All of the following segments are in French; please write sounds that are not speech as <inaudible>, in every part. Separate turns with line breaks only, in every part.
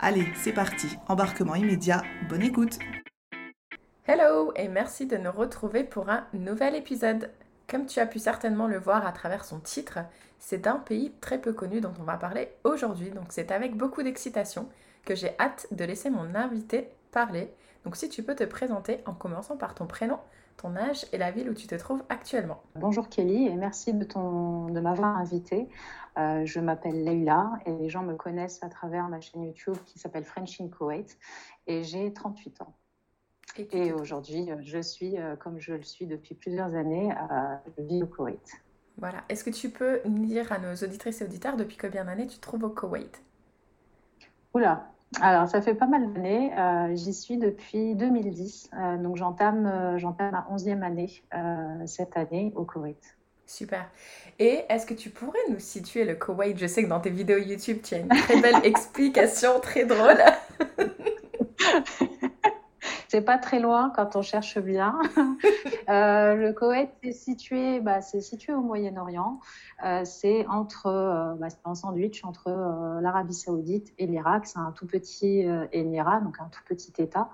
Allez, c'est parti, embarquement immédiat, bonne écoute
Hello et merci de nous retrouver pour un nouvel épisode. Comme tu as pu certainement le voir à travers son titre, c'est un pays très peu connu dont on va parler aujourd'hui, donc c'est avec beaucoup d'excitation que j'ai hâte de laisser mon invité parler. Donc si tu peux te présenter en commençant par ton prénom, ton âge et la ville où tu te trouves actuellement.
Bonjour Kelly et merci de, ton, de m'avoir invité. Euh, je m'appelle Leila et les gens me connaissent à travers ma chaîne YouTube qui s'appelle French in Kuwait et j'ai 38 ans. Et, aujourd'hui, euh, je suis, euh, comme je le suis depuis plusieurs années, à vie au Koweït.
Voilà. Est-ce que tu peux nous dire à nos auditrices et auditeurs depuis combien d'années tu te trouves au Koweït
Oula, alors, ça fait pas mal d'années. Euh, j'y suis depuis 2010. Euh, donc, j'entame, euh, ma 11e année cette année au Koweït.
Super. Et est-ce que tu pourrais nous situer le Koweït? Je sais que dans tes vidéos YouTube, tu as une très belle <laughs> explication, très drôle. <laughs>
c'est pas très loin quand on cherche bien. <laughs> Euh, le Koweït est situé, bah, c'est situé au Moyen-Orient. Euh, c'est entre, euh, bah, un sandwich entre l'Arabie Saoudite et l'Irak. C'est un tout petit émirat, donc un tout petit État.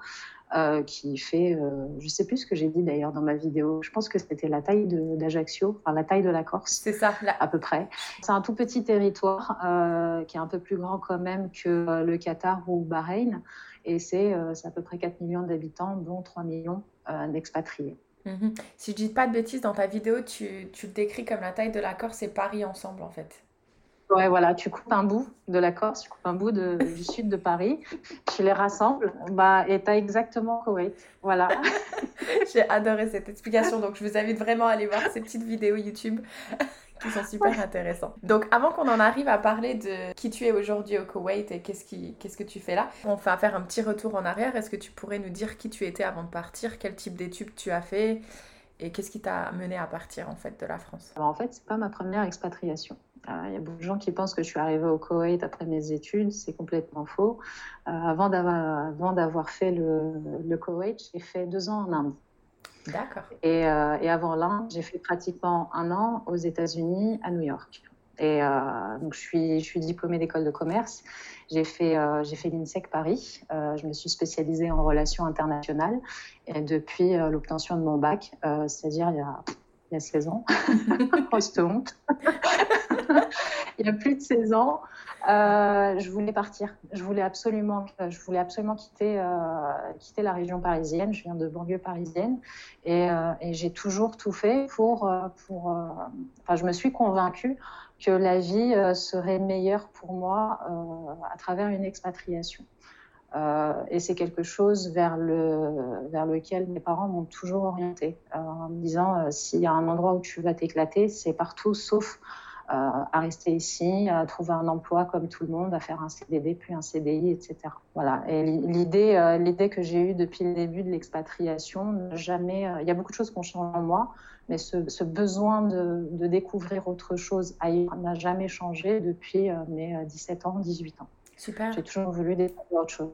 qui fait, je sais plus ce que j'ai dit d'ailleurs dans ma vidéo. Je pense que c'était la taille d'Ajaccio, enfin la taille de la Corse.
C'est ça,
à peu près. C'est un tout petit territoire qui est un peu plus grand quand même que le Qatar ou Bahreïn. Et euh, c'est à peu près 4 millions d'habitants, dont 3 millions euh, d'expatriés.
Mhm. Si je dis pas de bêtises, dans ta vidéo, tu, tu le décris comme la taille de la Corse et Paris ensemble, en fait.
Ouais, voilà, tu coupes un bout de la Corse, tu coupes un bout de, du sud de Paris, tu les rassembles, bah, et tu as exactement Koweït. Voilà. <laughs>
J'ai adoré cette explication, donc je vous invite vraiment à aller voir ces petites vidéos YouTube qui sont super intéressants. Donc avant qu'on en arrive à parler de qui tu es aujourd'hui au Koweït et qu'est-ce, qui, qu'est-ce que tu fais là, on va faire un petit retour en arrière. Est-ce que tu pourrais nous dire qui tu étais avant de partir, quel type d'études tu as fait et qu'est-ce qui t'a mené à partir en fait de la France?
Alors, En fait, c'est pas ma première expatriation. Euh, il y a beaucoup de gens qui pensent que je suis arrivée au Koweït après mes études, c'est complètement faux. Euh, avant, d'avoir, avant d'avoir fait le, le Koweït, j'ai fait deux ans en Inde.
D'accord.
Et, euh, et, avant l'Inde, j'ai fait pratiquement un an aux États-Unis, à New York. Et euh, donc, je suis, diplômée d'école de commerce. J'ai fait, euh, fait l'INSEC Paris. Je me suis spécialisée en relations internationales. Et depuis l'obtention de mon bac, c'est-à-dire il y a, il y a 16 ans, <laughs> grosse honte, <laughs> il y a plus de 16 ans, euh, je voulais partir. Je voulais absolument, je voulais absolument quitter, euh, quitter la région parisienne. Je viens de banlieue parisienne et, euh, j'ai toujours tout fait pour, euh. Euh, enfin, je me suis convaincue que la vie euh, serait meilleure pour moi à travers une expatriation. et c'est quelque chose vers, le, vers lequel mes parents m'ont toujours orientée, en me disant s'il y a un endroit où tu vas t'éclater, c'est partout sauf à rester ici, à trouver un emploi comme tout le monde, à faire un CDD puis un CDI, etc. Voilà. Et l'idée, euh, l'idée que j'ai eue depuis le début de l'expatriation, jamais. Euh, il y a beaucoup de choses qui ont changé en moi, mais ce, ce besoin de, de, découvrir autre chose ailleurs n'a jamais changé depuis euh, mes 17 ans, 18 ans.
Super.
J'ai toujours voulu découvrir autre chose.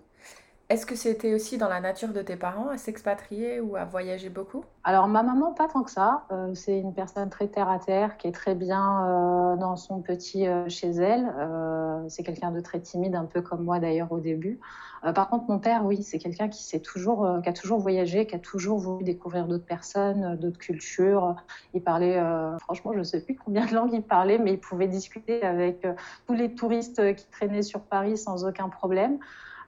Est-ce que c'était aussi dans la nature de tes parents à s'expatrier ou à voyager beaucoup?
Alors ma maman, pas tant que ça. Euh, c'est une personne très terre à terre, qui est très bien euh, dans son petit euh, chez elle. C'est quelqu'un de très timide, un peu comme moi d'ailleurs au début. Par contre, mon père, oui, c'est quelqu'un qui s'est toujours, qui a toujours voyagé, qui a toujours voulu découvrir d'autres personnes, d'autres cultures. Il parlait, franchement, je ne sais plus combien de langues il parlait, mais il pouvait discuter avec tous les touristes qui traînaient sur Paris sans aucun problème.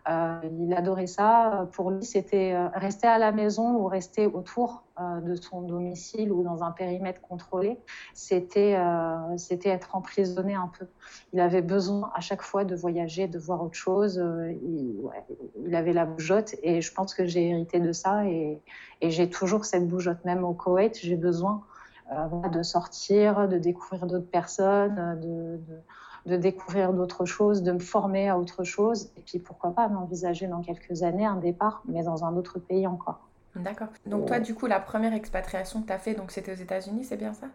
Euh, il adorait ça. Pour lui, c'était euh, rester à la maison ou rester autour euh, de son domicile ou dans un périmètre contrôlé. C'était c'était être emprisonné un peu. Il avait besoin à chaque fois de voyager, de voir autre chose. Il, avait la bougeotte et je pense que j'ai hérité de ça et, j'ai toujours cette bougeotte. Même au Koweït, j'ai besoin de sortir, de découvrir d'autres personnes, de de découvrir d'autres choses, de me former à autre chose, et puis pourquoi pas m'envisager dans quelques années un départ, mais dans un autre pays encore.
D'accord. Donc toi, du coup, la première expatriation que tu as fait, donc c'était aux États-Unis, c'est bien ça?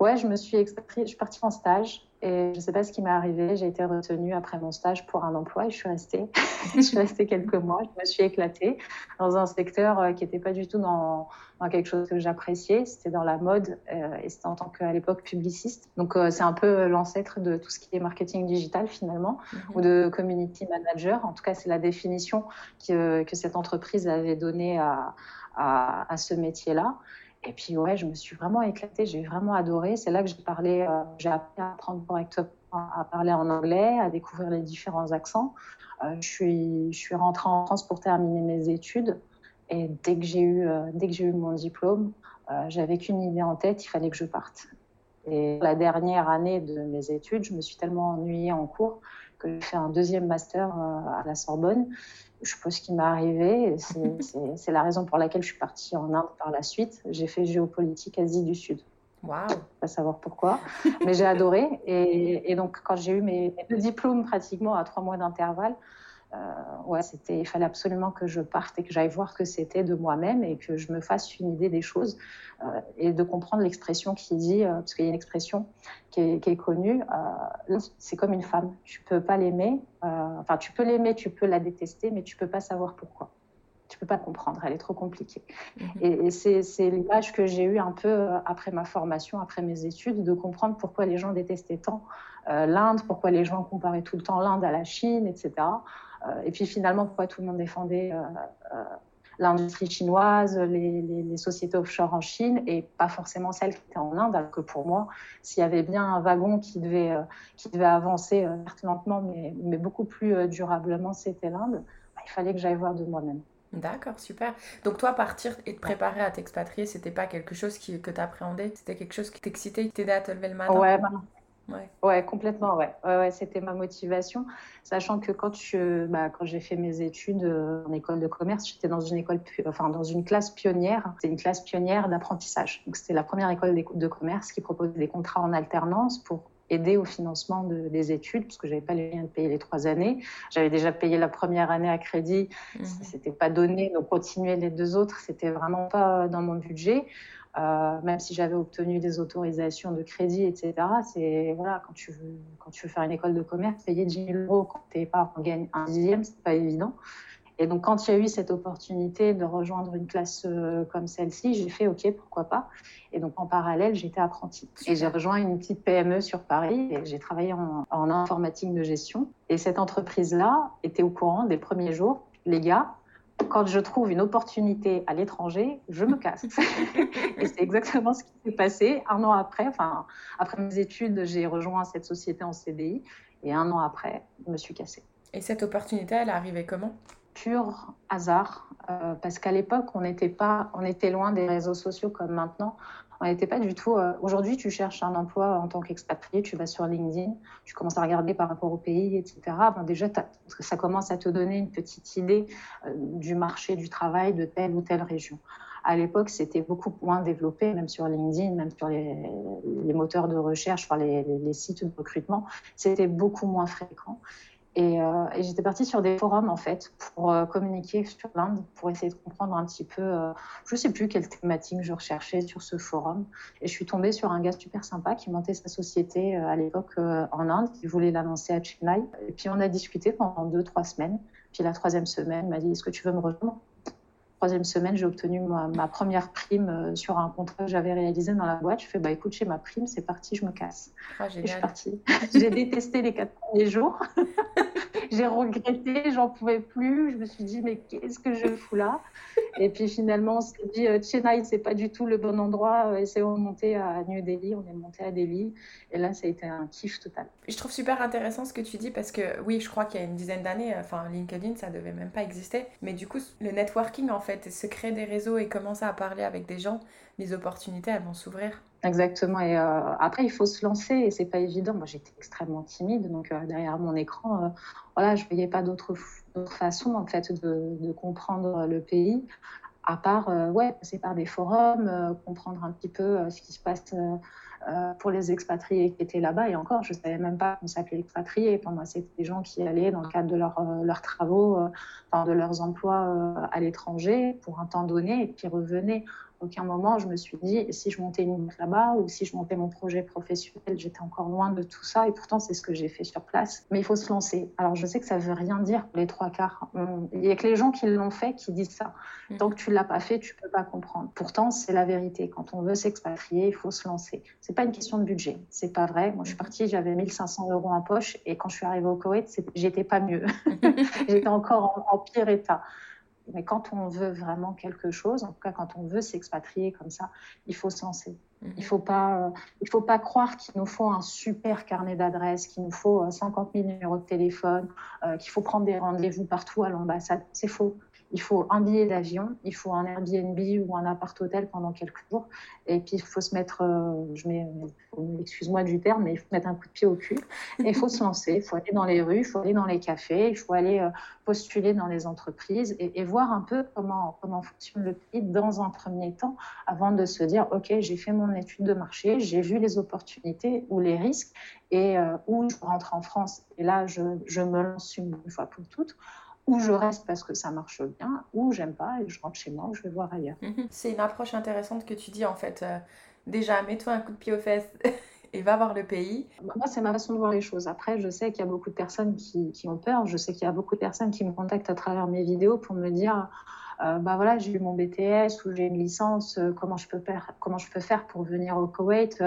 Ouais, je me suis expatriée, je suis partie en stage et je ne sais pas ce qui m'est arrivé. J'ai été retenue après mon stage pour un emploi et je suis restée. <laughs> <laughs> je suis restée quelques mois. Je me suis éclatée dans un secteur euh, qui n'était pas du tout dans, dans, quelque chose que j'appréciais. C'était dans la mode euh, et c'était en tant qu'à l'époque publiciste. Donc euh, c'est un peu l'ancêtre de tout ce qui est marketing digital finalement mhm. ou de community manager. En tout cas, c'est la définition que, que cette entreprise avait donnée à, à, à ce métier-là. Et puis, ouais, je me suis vraiment éclatée, j'ai vraiment adoré. C'est là que j'ai parlé, euh, j'ai appris à apprendre correctement à parler en anglais, à découvrir les différents accents. Euh, je, suis, je suis rentrée en France pour terminer mes études. Et dès que j'ai eu, euh, dès que j'ai eu mon diplôme, j'avais qu'une idée en tête, il fallait que je parte. Et la dernière année de mes études, je me suis tellement ennuyée en cours que j'ai fait un deuxième master à la Sorbonne je sais pas ce qui m'est arrivé. <laughs> C'est la raison pour laquelle je suis partie en Inde par la suite. J'ai fait géopolitique Asie du Sud.
Waouh
Pas savoir pourquoi, mais j'ai adoré. Et, et, donc, quand j'ai eu mes, deux diplômes pratiquement à trois mois d'intervalle, euh, ouais, c'était, il fallait absolument que je parte et que j'aille voir ce que c'était de moi-même et que je me fasse une idée des choses euh, et de comprendre l'expression qui dit, euh, parce qu'il y a une expression qui est, qui est connue, euh, c'est comme une femme. Tu peux pas l'aimer, euh, enfin, tu peux l'aimer, tu peux la détester, mais tu peux pas savoir pourquoi. Tu peux pas comprendre, elle est trop compliquée. Mm-hmm. Et, et c'est, c'est l'image que j'ai eue un peu euh, après ma formation, après mes études, de comprendre pourquoi les gens détestaient tant l'Inde, pourquoi les gens comparaient tout le temps l'Inde à la Chine, etc. Euh, et puis finalement, pourquoi tout le monde défendait euh, euh, l'industrie chinoise, les, les, les, sociétés offshore en Chine et pas forcément celles qui étaient en Inde, alors que pour moi, s'il y avait bien un wagon qui devait, euh, qui devait avancer euh, lentement, mais, mais, beaucoup plus euh, durablement, c'était l'Inde, bah, il fallait que j'aille voir de moi-même.
D'accord, super. Donc toi, partir et te préparer à t'expatrier, c'était pas quelque chose qui, que tu appréhendais C'était quelque chose qui t'excitait, qui t'aidait à te lever le matin?
Ouais, bah, Ouais. ouais, complètement, ouais. ouais, ouais c'était ma motivation. Sachant que quand, je, bah, quand j'ai fait mes études euh, en école de commerce, j'étais dans une école, enfin, dans une classe pionnière. C'était une classe pionnière d'apprentissage. Donc, c'était la première école de commerce qui proposait des contrats en alternance pour aider au financement de, des études, parce que j'avais pas les moyens de payer les trois années. J'avais déjà payé la première année à crédit, mmh. c'était pas donné, donc continuer les deux autres, c'était vraiment pas dans mon budget. Euh, même si j'avais obtenu des autorisations de crédit, etc. C'est voilà, quand tu veux quand tu veux faire une école de commerce, payer 10 000 euros quand t'es pas on gagne un dixième, c'est pas évident. Et donc quand il y a eu cette opportunité de rejoindre une classe euh, comme celle-ci, j'ai fait OK, pourquoi pas. Et donc en parallèle, j'étais apprentie. Et j'ai rejoint une petite PME sur Paris et j'ai travaillé en, en informatique de gestion. Et cette entreprise-là était au courant des premiers jours. Les gars, quand je trouve une opportunité à l'étranger, je me casse. <laughs> et c'est exactement ce qui s'est passé. Un an après, enfin, après mes études, j'ai rejoint cette société en CDI. Et un an après, je me suis cassée.
Et cette opportunité, elle est arrivée comment?
Pur hasard, euh, parce qu'à l'époque, on n'était pas, on était loin des réseaux sociaux comme maintenant on n'était pas du tout. Euh, Aujourd'hui, tu cherches un emploi en tant qu'expatrié, tu vas sur LinkedIn, tu commences à regarder par rapport au pays, etc. Bon, déjà, ça commence à te donner une petite idée euh, du marché du travail de telle ou telle région. À l'époque, c'était beaucoup moins développé, même sur LinkedIn, même sur les, moteurs de recherche, enfin les sites de recrutement, c'était beaucoup moins fréquent. Et, euh, et j'étais partie sur des forums en fait pour euh, communiquer sur l'Inde, pour essayer de comprendre un petit peu, euh, je sais plus quelle thématique je recherchais sur ce forum. Et je suis tombée sur un gars super sympa qui montait sa société à l'époque en Inde, qui voulait la à Chennai. Et puis on a discuté pendant deux trois semaines. Puis la troisième semaine, il m'a dit Est-ce que tu veux me rejoindre? Troisième semaine, j'ai obtenu ma, première prime euh, sur un contrat que j'avais réalisé dans la boîte. Je fais, bah écoute, j'ai ma prime, c'est parti, je me casse.
Ah, je suis
partie. <laughs> j'ai détesté les quatre premiers jours. <laughs> j'ai regretté, j'en pouvais plus. Je me suis dit, mais qu'est-ce que je fous là? Et puis finalement, on s'est dit, euh, Chennai, c'est pas du tout le bon endroit. Euh, essayons de monter à New Delhi. On est monté à Delhi. Et là, ça a été un kiff total.
Je trouve super intéressant ce que tu dis parce que, oui, je crois qu'il y a une dizaine d'années, enfin, LinkedIn, ça devait même pas exister. Mais du coup, le networking, en fait, se créer des réseaux et commencer à parler avec des gens, les opportunités, elles vont s'ouvrir.
Exactement. Et euh, après, il faut se lancer et c'est pas évident. Moi, j'étais extrêmement timide, donc euh, derrière mon écran, euh, voilà, je voyais pas d'autre façon en fait de, comprendre le pays, à part ouais, passer par des forums, comprendre un petit peu ce qui se passe. pour les expatriés qui étaient là-bas. Et encore, je ne savais même pas qu'on s'appelait expatriés. Pour moi, c'était des gens qui allaient dans le cadre de leur, leurs travaux, enfin, de leurs emplois à l'étranger pour un temps donné et puis revenaient aucun moment je me suis dit si je montais une boîte là-bas ou si je montais mon projet professionnel, j'étais encore loin de tout ça et pourtant c'est ce que j'ai fait sur place. Mais il faut se lancer. Alors je sais que ça veut rien dire les trois quarts. Il n'y a que les gens qui l'ont fait qui disent ça. Mm. Tant que tu l'as pas fait, tu peux pas comprendre. Pourtant c'est la vérité. Quand on veut s'expatrier, il faut se lancer. C'est pas une question de budget. C'est pas vrai. Moi je suis partie, j'avais 1500 euros en poche et quand je suis arrivée au Koweït, j'étais pas mieux. <laughs> <laughs> j'étais encore en pire état. Mais quand on veut vraiment quelque chose, en tout cas quand on veut s'expatrier comme ça, il faut se lancer. Mhm. Il ne faut, pas, euh, il faut pas croire qu'il nous faut un super carnet d'adresses, qu'il nous faut 50 euh, 000 numéros de téléphone, euh, qu'il faut prendre des rendez-vous partout à l'ambassade. C'est faux il faut un billet d'avion, il faut un Airbnb ou un appart-hôtel pendant quelques jours. Et puis, il faut se mettre, euh, je mets, excuse-moi du terme, mais il faut mettre un coup de pied au cul. Et il faut se lancer. Il faut aller dans les rues, il faut aller dans les cafés, il faut aller euh, postuler dans les entreprises et, voir un peu comment, fonctionne le pays dans un premier temps avant de se dire, OK, j'ai fait mon étude de marché, j'ai vu les opportunités ou les risques et euh, où je rentre en France. Et là, je me lance une fois pour toutes ou je reste parce que ça marche bien, ou j'aime pas et je rentre chez moi, ou je vais voir ailleurs.
Mhm. C'est une approche intéressante que tu dis en fait. Euh, déjà, mets-toi un coup de pied aux fesses <laughs> et va voir le pays.
Moi, c'est ma façon de voir les choses. Après, je sais qu'il y a beaucoup de personnes qui, qui ont peur. Je sais qu'il y a beaucoup de personnes qui me contactent à travers mes vidéos pour me dire euh, bah voilà, j'ai eu mon BTS ou j'ai une licence, euh, comment, je peux faire, comment je peux faire pour venir au Koweït?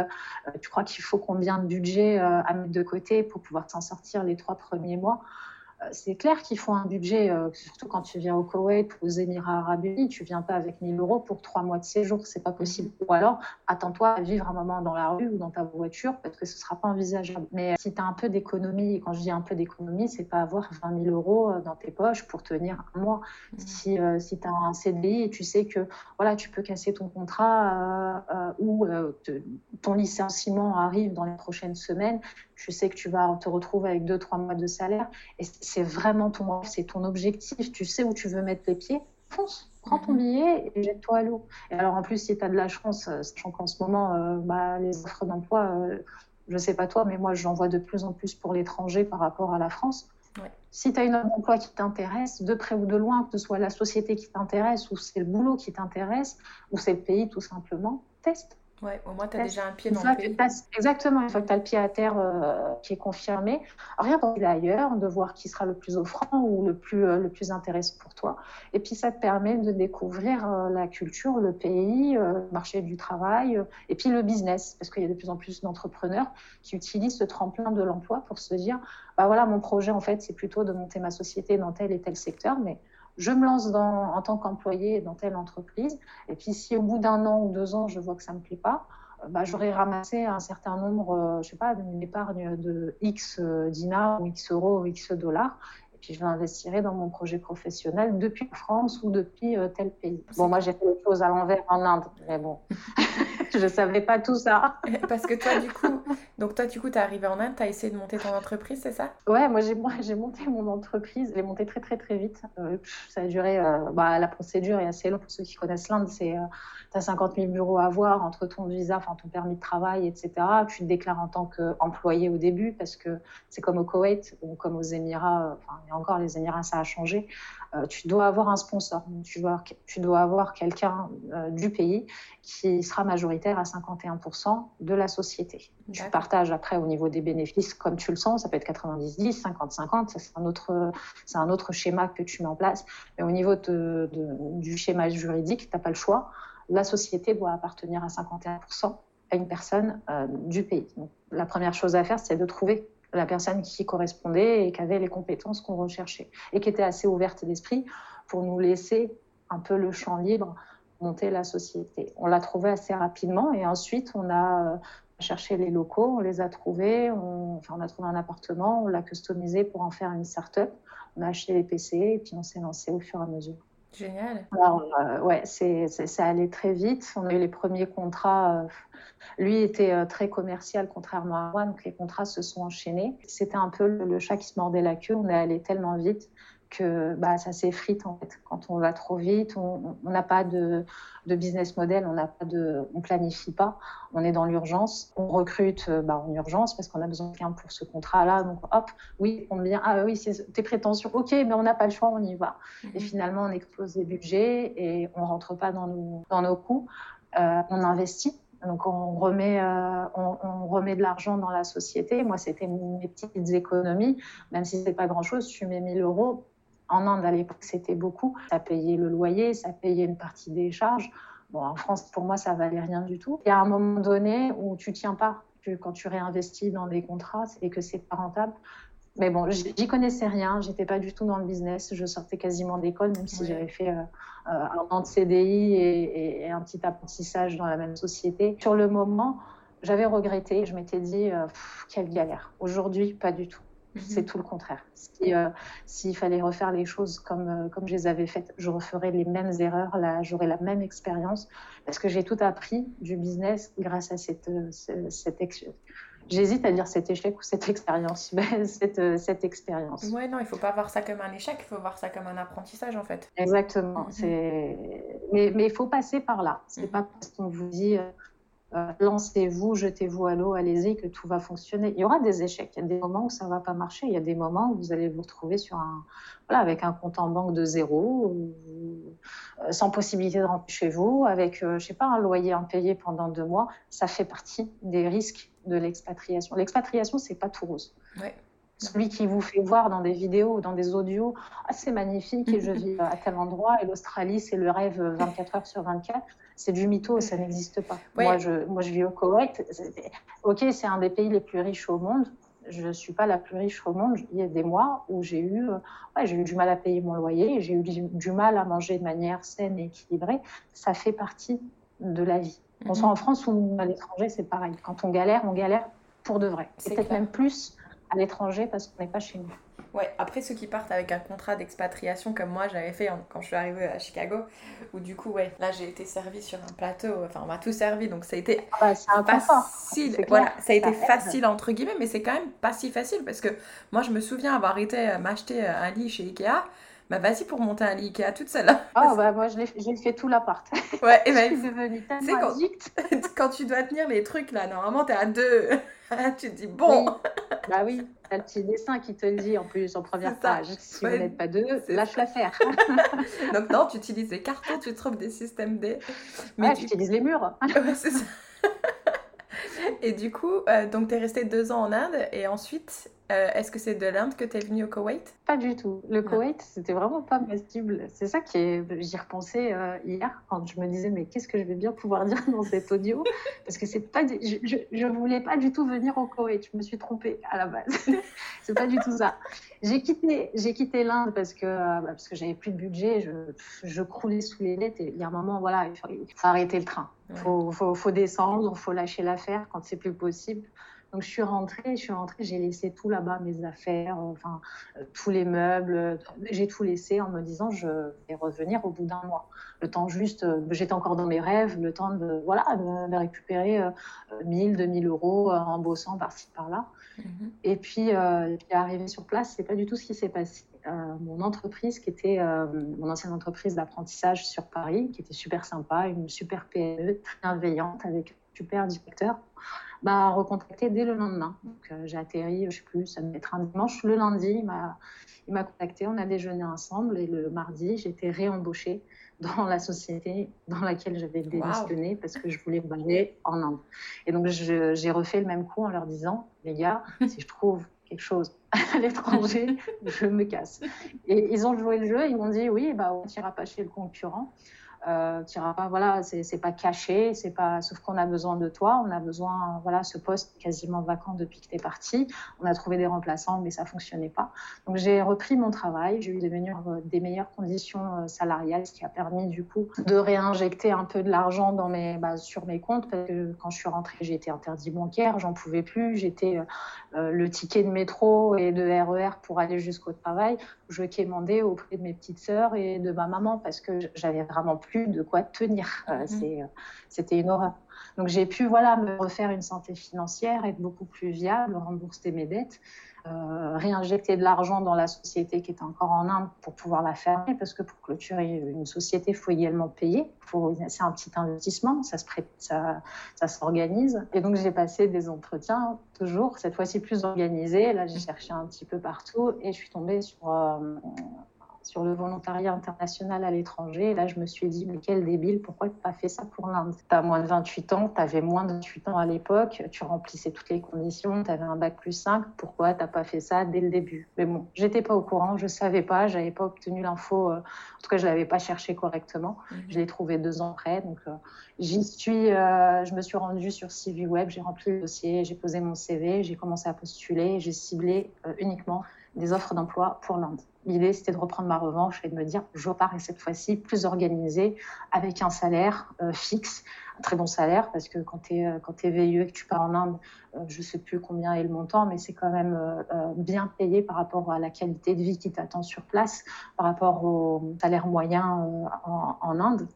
Tu crois qu'il faut combien de budget à mettre de côté pour pouvoir s'en sortir les trois premiers mois? euh, c'est clair qu'il faut un budget, euh, surtout quand tu viens au Koweït ou aux Émirats Arabes Unis, tu viens pas avec 1000 euros pour trois mois de séjour, c'est pas possible. Ou alors, attends-toi à vivre un moment dans la rue ou dans ta voiture parce que ce sera pas envisageable. Mais euh, si tu as un peu d'économie, et quand je dis un peu d'économie, c'est pas avoir 20 000 euros dans tes poches pour tenir un mois. Mmh. Si, si tu as un CDI et tu sais que voilà, tu peux casser ton contrat ou ton licenciement arrive dans les prochaines semaines, tu sais que tu vas te retrouver avec deux, trois mois de salaire et c'est vraiment ton c'est ton objectif, tu sais où tu veux mettre les pieds, fonce, prends ton mhm. billet et jette-toi à l'eau. Et alors en plus, si tu as de la chance, euh, sachant qu'en ce moment, euh, bah, les offres d'emploi, euh, je ne sais pas toi, mais moi j'en vois de plus en plus pour l'étranger par rapport à la France. Si tu as une offre d'emploi qui t'intéresse, de près ou de loin, que ce soit la société qui t'intéresse, ou c'est le boulot qui t'intéresse, ou c'est le pays tout simplement, teste.
Ouais, au moins, tu as déjà un pied dans le pays.
Exactement, une fois que tu as le pied à terre euh, qui est confirmé, rien d'aller ailleurs, de voir qui sera le plus offrant ou le plus, euh, le plus intéressant pour toi. Et puis, ça te permet de découvrir euh, la culture, le pays, le marché du travail, et puis le business, parce qu'il y a de plus en plus d'entrepreneurs qui utilisent ce tremplin de l'emploi pour se dire, bah voilà, mon projet, en fait, c'est plutôt de monter ma société dans tel et tel secteur, mais je me lance en tant qu'employé dans telle entreprise. Et puis, si au bout d'un an ou deux ans, je vois que ça ne me plaît pas, euh, bah, j'aurais ramassé un certain nombre, euh, je sais pas, d'une épargne de X euh, dinars ou X euros ou X dollars. Puis, je l'investirai dans mon projet professionnel depuis France ou depuis tel pays. Bon, moi, j'ai fait les choses à l'envers en Inde, mais bon. <laughs> je savais pas tout ça. <laughs>
Parce que toi, du coup, donc toi, du coup, tu es arrivé en Inde, tu as essayé de monter ton entreprise, c'est ça?
Ouais, moi, j'ai, j'ai monté mon entreprise. Je l'ai montée très, très, très vite. Euh, ça a duré, euh, bah, la procédure est assez longue pour ceux qui connaissent l'Inde. C'est, euh, tu as 50 000 bureaux à voir entre ton visa, enfin ton permis de travail, etc. Tu te déclares en tant qu'employé au début parce que c'est comme au Koweït ou comme aux Émirats, enfin, encore les Émirats, ça a changé. tu dois avoir un sponsor. Tu dois, tu dois avoir quelqu'un du pays qui sera majoritaire à 51% de la société. Tu pars partage après au niveau des bénéfices comme tu le sens. Ça peut être 90-10, 50-50. C'est un, autre, un autre schéma que tu mets en place. Mais au niveau de, du schéma juridique, tu n'as pas le choix. La société doit appartenir à 51% à une personne euh, du pays. Donc, la première chose à faire, c'est de trouver la personne qui correspondait et qui avait les compétences qu'on recherchait et qui était assez ouverte d'esprit pour nous laisser un peu le champ libre monter la société. On l'a trouvé assez rapidement et ensuite on a euh, cherché les locaux, on les a trouvés, on, enfin, on a trouvé un appartement, on l'a customisé pour en faire une start-up, on a acheté les PC et puis on s'est lancé au fur et à mesure.
Génial.
Alors, euh, ouais, c'est, ça allait très vite. On a eu les premiers contrats. Euh, lui était très commercial, contrairement à moi, donc les contrats se sont enchaînés. C'était un peu le, le, chat qui se mordait la queue. On est allé tellement vite que bah, ça s'effrite en fait. Quand on va trop vite, on n'a pas de, de, business model, on n'a pas de, on planifie pas, on est dans l'urgence, on recrute euh, bah, en urgence parce qu'on a besoin de quelqu'un pour ce contrat-là. Donc hop, oui, on vient, ah oui, c'est tes prétentions, ok, mais on n'a pas le choix, on y va. Et mhm. finalement, on explose les budgets et on rentre pas dans nos, dans nos coûts. Euh, on investit donc on remet, euh, on, remet de l'argent dans la société. Moi, c'était mes petites économies, même si c'est pas grand-chose. Tu mets 1000 euros, en Inde, à l'époque, c'était beaucoup. Ça payait le loyer, ça payait une partie des charges. Bon, en France, pour moi, ça valait rien du tout. Il y a un moment donné où tu tiens pas. quand tu réinvestis dans des contrats et que c'est pas rentable. Mais bon, j'y connaissais rien. J'étais pas du tout dans le business. Je sortais quasiment d'école, même si j'avais fait euh, euh, un an de CDI et, un petit apprentissage dans la même société. Sur le moment, j'avais regretté. Je m'étais dit, euh, quelle galère. Aujourd'hui, pas du tout. C'est mhm. tout le contraire. Euh, s'il fallait refaire les choses comme, euh, comme je les avais faites, je referais les mêmes erreurs, j'aurais la même expérience, parce que j'ai tout appris du business grâce à cette, euh, cette, J'hésite à dire cet échec ou cette expérience, <laughs> mais cette, cette expérience.
Oui, non, il ne faut pas voir ça comme un échec, il faut voir ça comme un apprentissage en fait.
Exactement. Mhm. Mais, mais il faut passer par là. Ce n'est mhm. pas parce qu'on vous dit euh, lancez-vous, jetez-vous à l'eau, allez-y, que tout va fonctionner. Il y aura des échecs, il y a des moments où ça ne va pas marcher, il y a des moments où vous allez vous retrouver sur un, voilà, avec un compte en banque de zéro, euh, sans possibilité de rentrer chez vous, avec, euh, je sais pas, un loyer impayé pendant deux mois. Ça fait partie des risques de l'expatriation. L'expatriation, c'est pas tout rose. Celui qui vous fait voir dans des vidéos ou dans des audios, ah, c'est magnifique et je vis à tel endroit et l'Australie, c'est le rêve 24 heures sur 24 c'est du mytho, ça n'existe pas. Moi, je, moi, je vis au Koweït. Ok, c'est un des pays les plus riches au monde. Je ne suis pas la plus riche au monde. Il y a des mois où j'ai eu, ouais, j'ai eu du mal à payer mon loyer, j'ai eu du, mal à manger de manière saine et équilibrée. Ça fait partie de la vie. On soit mhm. en France ou à l'étranger, c'est pareil. Quand on galère, on galère pour de vrai. C'est peut-être même plus à l'étranger parce qu'on n'est pas chez nous.
Ouais, après ceux qui partent avec un contrat d'expatriation comme moi j'avais fait quand je suis arrivée à Chicago, où du coup, ouais, là j'ai été servie sur un plateau, enfin on m'a tout servi, donc ça a été
ah bah,
facile. Voilà, ça a été facile entre guillemets, mais c'est quand même pas si facile parce que moi je me souviens avoir été euh, m'acheter euh, un lit chez Ikea. Bah vas-y pour monter un lit Ikea toute seule.
Ah bah moi j'ai fait tout l'appart. <laughs>
Ouais, et <laughs> ben, c'est quand, <laughs> quand tu dois tenir les trucs là, normalement t'es à deux. tu te dis bon.
Bah oui, t'as le petit dessin qui te le dit en plus en première page. Si vous n'êtes pas deux, lâche l'affaire.
Donc non, tu utilises les cartons, tu trouves des systèmes D.
Mais tu utilises les murs.
ouais, c'est ça. et du coup, euh, donc tu es resté deux ans en Inde et ensuite, euh, est-ce que c'est de l'Inde que tu es venu au Koweït?
Pas du tout. Le Koweït, c'était vraiment pas ma cible. C'est ça qui est. J'y repensais euh, hier quand je me disais, mais qu'est-ce que je vais bien pouvoir dire <laughs> dans cet audio? Parce que c'est pas. Je, je, voulais pas du tout venir au Koweït. Je me suis trompée à la base. <laughs> c'est pas du tout ça. J'ai quitté, quitté l'Inde parce que euh, bah, parce que j'avais plus de budget. Je, je croulais sous les lettres et il y a un moment, voilà, il faut, arrêter le train. Il faut, faut, faut descendre, il faut lâcher l'affaire quand c'est plus possible. Donc je suis rentrée, je suis rentrée, j'ai laissé tout là-bas, mes affaires, euh, enfin euh, tous les meubles, euh, j'ai tout laissé en me disant je vais revenir au bout d'un mois. Le temps juste, j'étais encore dans mes rêves, le temps de voilà de, récupérer 1000, 2000 euros en bossant par-ci par-là. Mhm. Et puis, euh, puis arrivé sur place, c'est pas du tout ce qui s'est passé. mon entreprise, qui était mon ancienne entreprise d'apprentissage sur Paris, qui était super sympa, une super PME, très bienveillante, avec super directeur, m'a recontacté dès le lendemain. Donc, j'ai atterri, je sais plus, ça devait être un dimanche. Le lundi, il m'a, il m'a contacté, on a déjeuné ensemble et le mardi, j'ai été réembauchée dans la société dans laquelle j'avais démissionné parce que je voulais aller en Inde. Et donc, j'ai refait le même coup en leur disant, les gars, <laughs> si je trouve quelque chose à l'étranger, je me casse. Et ils ont joué le jeu, ils m'ont dit, oui, bah, on n'ira pas chez le concurrent euh, tu pas, voilà, c'est pas caché, c'est pas, sauf qu'on a besoin de toi, on a besoin, voilà, ce poste quasiment vacant depuis que tu es parti, on a trouvé des remplaçants, mais ça fonctionnait pas. Donc j'ai repris mon travail, j'ai eu des meilleures, des meilleures conditions euh, salariales, ce qui a permis du coup de réinjecter un peu de l'argent dans mes, bah, sur mes comptes, parce que quand je suis rentrée, j'ai été interdit bancaire, j'en pouvais plus, j'étais euh, le ticket de métro et de RER e pour aller jusqu'au travail, je quémandais auprès de mes petites sœurs et de ma maman parce que j'avais vraiment plus de quoi tenir. Euh, mhm. euh, C'était une horreur. Donc j'ai pu voilà, me refaire une santé financière, être beaucoup plus viable, rembourser mes dettes. Euh, réinjecter de l'argent dans la société qui était encore en Inde pour pouvoir la fermer, parce que pour clôturer une société, il faut également payer. C'est un petit investissement, ça se ça, ça s'organise. Et donc j'ai passé des entretiens, toujours, cette fois-ci plus organisés. Là, j'ai cherché un petit peu partout et je suis tombée sur sur le volontariat international à l'étranger. là, je me suis dit, mais quel débile, pourquoi tu n'as pas fait ça pour l'Inde? Tu as moins de 28 ans, tu avais moins de 28 ans à l'époque, tu remplissais toutes les conditions, tu avais un bac plus 5, pourquoi tu n'as pas fait ça dès le début? Mais bon, j'étais pas au courant, je savais pas, j'avais pas obtenu l'info, euh, en tout cas, je l'avais pas cherché correctement. Mhm. Je l'ai trouvé deux ans après, donc euh, j'y suis, euh, je me suis rendue sur CV Web, j'ai rempli le dossier, j'ai posé mon CV, j'ai commencé à postuler, j'ai ciblé uniquement des offres d'emploi pour l'Inde. L'idée, c'était de reprendre ma revanche et de me dire, je pars et cette fois-ci plus organisée, avec un salaire euh, fixe, un très bon salaire, parce que quand tu es, euh, es VIE et que tu pars en Inde, euh, je ne sais plus combien est le montant, mais c'est quand même bien payé par rapport à la qualité de vie qui t'attend sur place, par rapport au salaire moyen en, en Inde.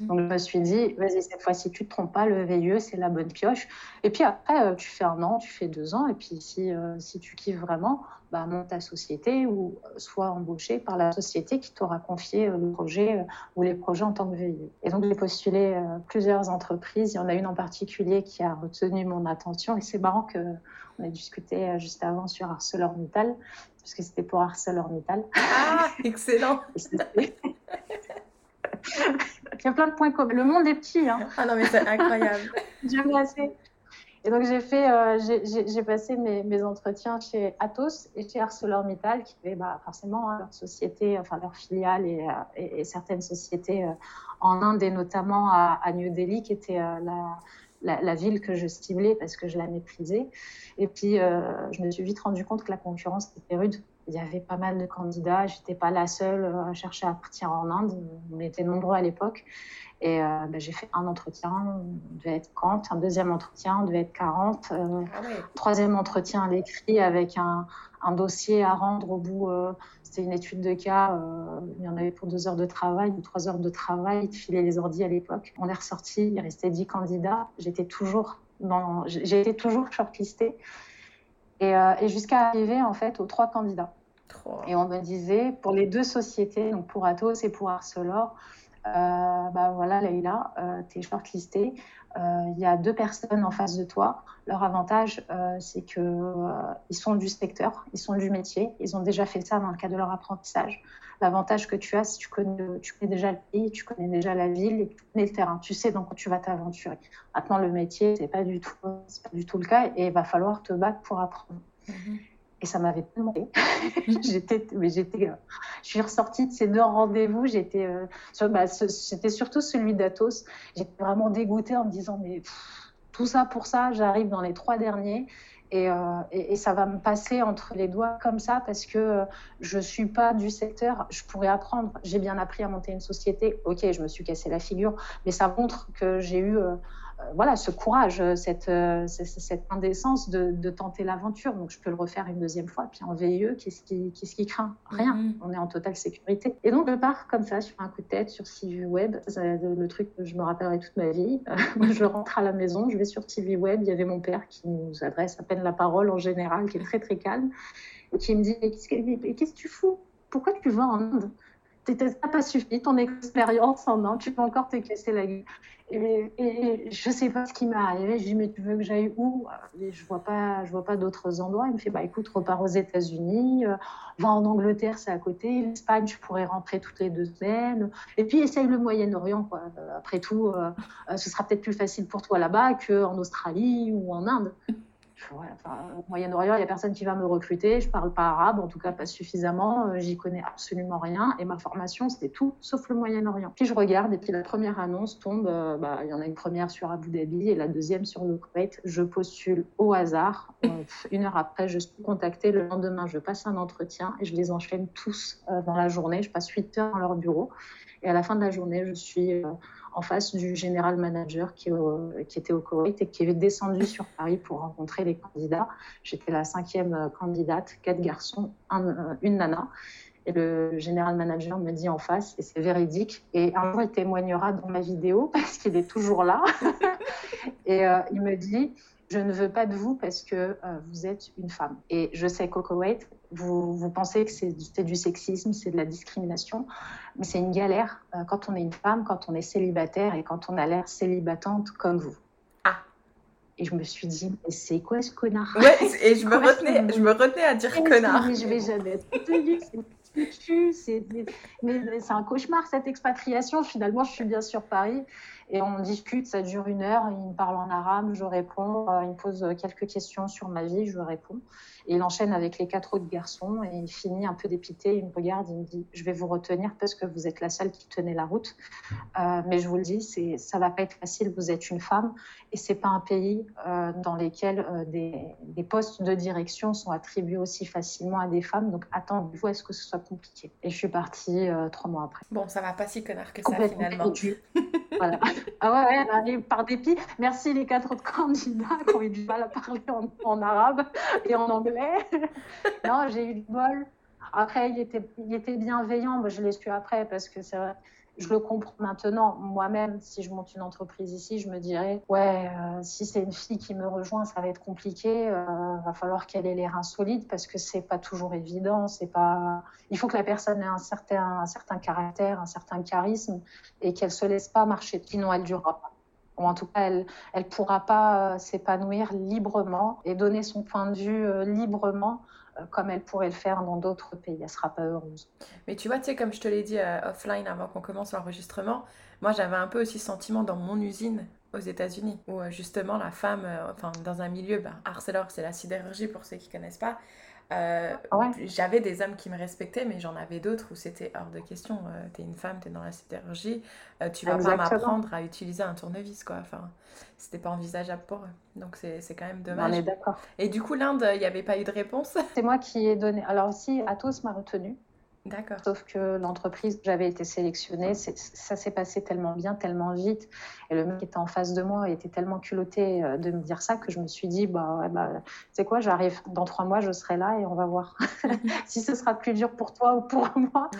Mhm. Donc je me suis dit, vas-y, cette fois-ci, tu ne te trompes pas, le VIE, c'est la bonne pioche. Et puis après, euh, tu fais un an, tu fais deux ans, et puis si, euh, si tu kiffes vraiment, bah, monte ta société ou euh, sois embauché par la société qui t'aura confié le projet ou les projets en tant que VIE. Et donc j'ai postulé plusieurs entreprises. Il y en a une en particulier qui a retenu mon attention, et c'est marrant qu'on ait discuté juste avant sur ArcelorMittal, parce que c'était pour ArcelorMittal.
Ah, excellent <laughs> <laughs>
Il y a plein de points communs. Le monde est petit. Hein.
Ah non, mais c'est incroyable. <laughs>
J'aime assez. Et donc, j'ai fait, euh, j'ai passé mes, mes, entretiens chez Atos et chez ArcelorMittal, qui avaient bah, forcément hein, leur société, enfin leur filiale et, euh, et, certaines sociétés euh, en Inde et notamment à, à, New Delhi, qui était la, la, la, ville que je ciblais parce que je la méprisais. Et puis, je me suis vite rendu compte que la concurrence était rude il y avait pas mal de candidats. J'étais pas la seule euh, à chercher à partir en Inde. On était nombreux à l'époque. Et euh, ben, j'ai fait un entretien, on devait être 40. Un deuxième entretien, on devait être 40. Euh, ah troisième entretien à l'écrit avec un, un, dossier à rendre au bout. C'était une étude de cas. il y en avait pour deux heures de travail ou trois heures de travail. Il filer les ordis à l'époque. On est ressorti. Il restait dix candidats. J'étais toujours dans, été toujours shortlistée. Euh, et, jusqu'à arriver en fait aux trois candidats. Et on me disait, pour les deux sociétés, donc pour Atos et pour Arcelor, euh, bah voilà, Leïla, euh, tu es shortlistée. Euh, il y a deux personnes en face de toi. Leur avantage, c'est qu'ils sont du secteur, ils sont du métier, ils ont déjà fait ça dans le cadre de leur apprentissage. L'avantage que tu as, c'est que tu connais, tu connais déjà le pays, tu connais déjà la ville et tu connais le terrain. Tu sais quoi tu vas t'aventurer. Maintenant, le métier, c'est pas du tout, pas du tout le cas et il va falloir te battre pour apprendre. Mhm. Et ça m'avait tellement <laughs> <laughs> j'étais, mais j'étais, euh, je suis ressortie de ces deux rendez-vous. J'étais, euh, bah, c'était surtout celui d'Atos. J'étais vraiment dégoûtée en me disant, mais tout ça pour ça, j'arrive dans les trois derniers. Euh, et, et, ça va me passer entre les doigts comme ça parce que euh, je suis pas du secteur. Je pourrais apprendre. J'ai bien appris à monter une société. Ok, je me suis cassé la figure, mais ça montre que j'ai eu voilà, ce courage, euh, cette, euh, cette indécence de, tenter l'aventure. Donc, je peux le refaire une deuxième fois. Puis en VIE, qu'est-ce qui, qu'est-ce qui craint? Rien. Mm-hmm. On est en totale sécurité. Et donc, je pars comme ça, sur un coup de tête, sur CV Web. C'est le truc que je me rappellerai toute ma vie. <laughs> je rentre à la maison, je vais sur TV Web. Il y avait mon père qui nous adresse à peine la parole en général, qui est très, très calme, et qui me dit Qu'est-ce que, qu'est-ce que tu fous? Pourquoi tu vas en Inde? T'as pas suffi, ton expérience en un, tu peux encore te casser la gueule. Et, et, je sais pas ce qui m'est arrivé. Je dis mais tu veux que j'aille où? Je vois pas, vois pas d'autres endroits. Il me fait bah écoute, repars aux États-Unis, euh, va en Angleterre, c'est à côté. L'Espagne, tu pourrais rentrer toutes les deux semaines. Et puis essaye le Moyen-Orient quoi. Après tout, euh, ce sera peut-être plus facile pour toi là-bas qu'en Australie ou en Inde au Moyen-Orient, il n'y a personne qui va me recruter. Je ne parle pas arabe, en tout cas pas suffisamment. Euh, j'y connais absolument rien. Et ma formation, c'était tout sauf le Moyen-Orient. Puis je regarde, et puis la première annonce tombe. Euh, bah, il y en a une première sur Abu Dhabi et la deuxième sur le Kuwait. Je postule au hasard. Euh, une heure après, je suis contactée. Le lendemain, je passe un entretien et je les enchaîne tous dans la journée. Je passe 8 heures dans leur bureau. Et à la fin de la journée, je suis en face du général manager qui, était au Koweït et qui est descendu sur Paris pour rencontrer les candidats. J'étais la cinquième candidate, quatre garçons, euh, une nana. Et le général manager me dit en face, et c'est véridique, et un jour il témoignera dans ma vidéo <laughs> parce qu'il est toujours là. <laughs> et euh, il me dit, je ne veux pas de vous parce que euh, vous êtes une femme. Et je sais qu'au Koweït, vous, vous pensez que c'est du sexisme, c'est de la discrimination, mais c'est une galère euh, quand on est une femme, quand on est célibataire et quand on a l'air célibatante comme vous. Ah. Et je me suis dit, mais c'est quoi ce connard?
Ouais, et je <laughs> me, retenais, je me retenais à dire connard?
Mais je vais jamais être c'est un cauchemar cette expatriation. Finalement, je suis bien sur Paris et on discute, ça dure une heure. Il me parle en arabe, je réponds. Euh, il me pose quelques questions sur ma vie, je réponds. Et il enchaîne avec les quatre autres garçons et il finit un peu dépité. Il me regarde, il me dit Je vais vous retenir parce que vous êtes la seule qui tenait la route. Euh, mais je vous le dis, c'est, ça va pas être facile. Vous êtes une femme et c'est pas un pays euh, dans lequel euh, des, des, postes de direction sont attribués aussi facilement à des femmes. Donc attendez-vous à ce que ce soit compliqué. Et je suis partie trois mois après.
Bon, ça va pas si connard que ça finalement.
voilà. <laughs> Ah ouais, ouais, par dépit. Merci les quatre autres candidats qui ont eu du mal à parler en, arabe et en anglais non, j'ai eu du bol. Après, il était, il était bienveillant. Moi, je l'ai su après parce que c'est vrai, je le comprends maintenant. Moi-même, si je monte une entreprise ici, je me dirais, ouais, euh, si c'est une fille qui me rejoint, ça va être compliqué. Euh, va falloir qu'elle ait l'air insolite parce que c'est pas toujours évident. C'est pas, il faut que la personne ait un certain, caractère, un certain charisme et qu'elle se laisse pas marcher. Sinon, elle durera pas ou en tout cas, elle ne pourra pas euh, s'épanouir librement et donner son point de vue euh, librement comme elle pourrait le faire dans d'autres pays. Elle ne sera pas heureuse.
Mais tu vois, tu sais, comme je te l'ai dit offline avant qu'on commence l'enregistrement, moi j'avais un peu aussi sentiment dans mon usine aux États-Unis, où justement la femme, enfin dans un milieu, bah, Arcelor c'est la sidérurgie pour ceux qui ne connaissent pas, euh, j'avais des hommes qui me respectaient, mais j'en avais d'autres où c'était hors de question. Euh, t'es une femme, t'es dans la sidérurgie, euh, tu vas pas m'apprendre à utiliser un tournevis, quoi. Enfin, c'était pas envisageable pour eux. Donc c'est quand même dommage.
On est d'accord.
Et du coup, l'Inde, il n'y avait pas eu de réponse
C'est moi qui ai donné. Alors, aussi, Atos m'a retenu.
D'accord.
Sauf que l'entreprise, j'avais été sélectionnée, ça s'est passé tellement bien, tellement vite. Et le mec qui était en face de moi était tellement culotté euh, de me dire ça que je me suis dit, bah, ouais, bah tu sais quoi, j'arrive dans trois mois, je serai là et on va voir <laughs> si ce sera plus dur pour toi ou pour <laughs> moi.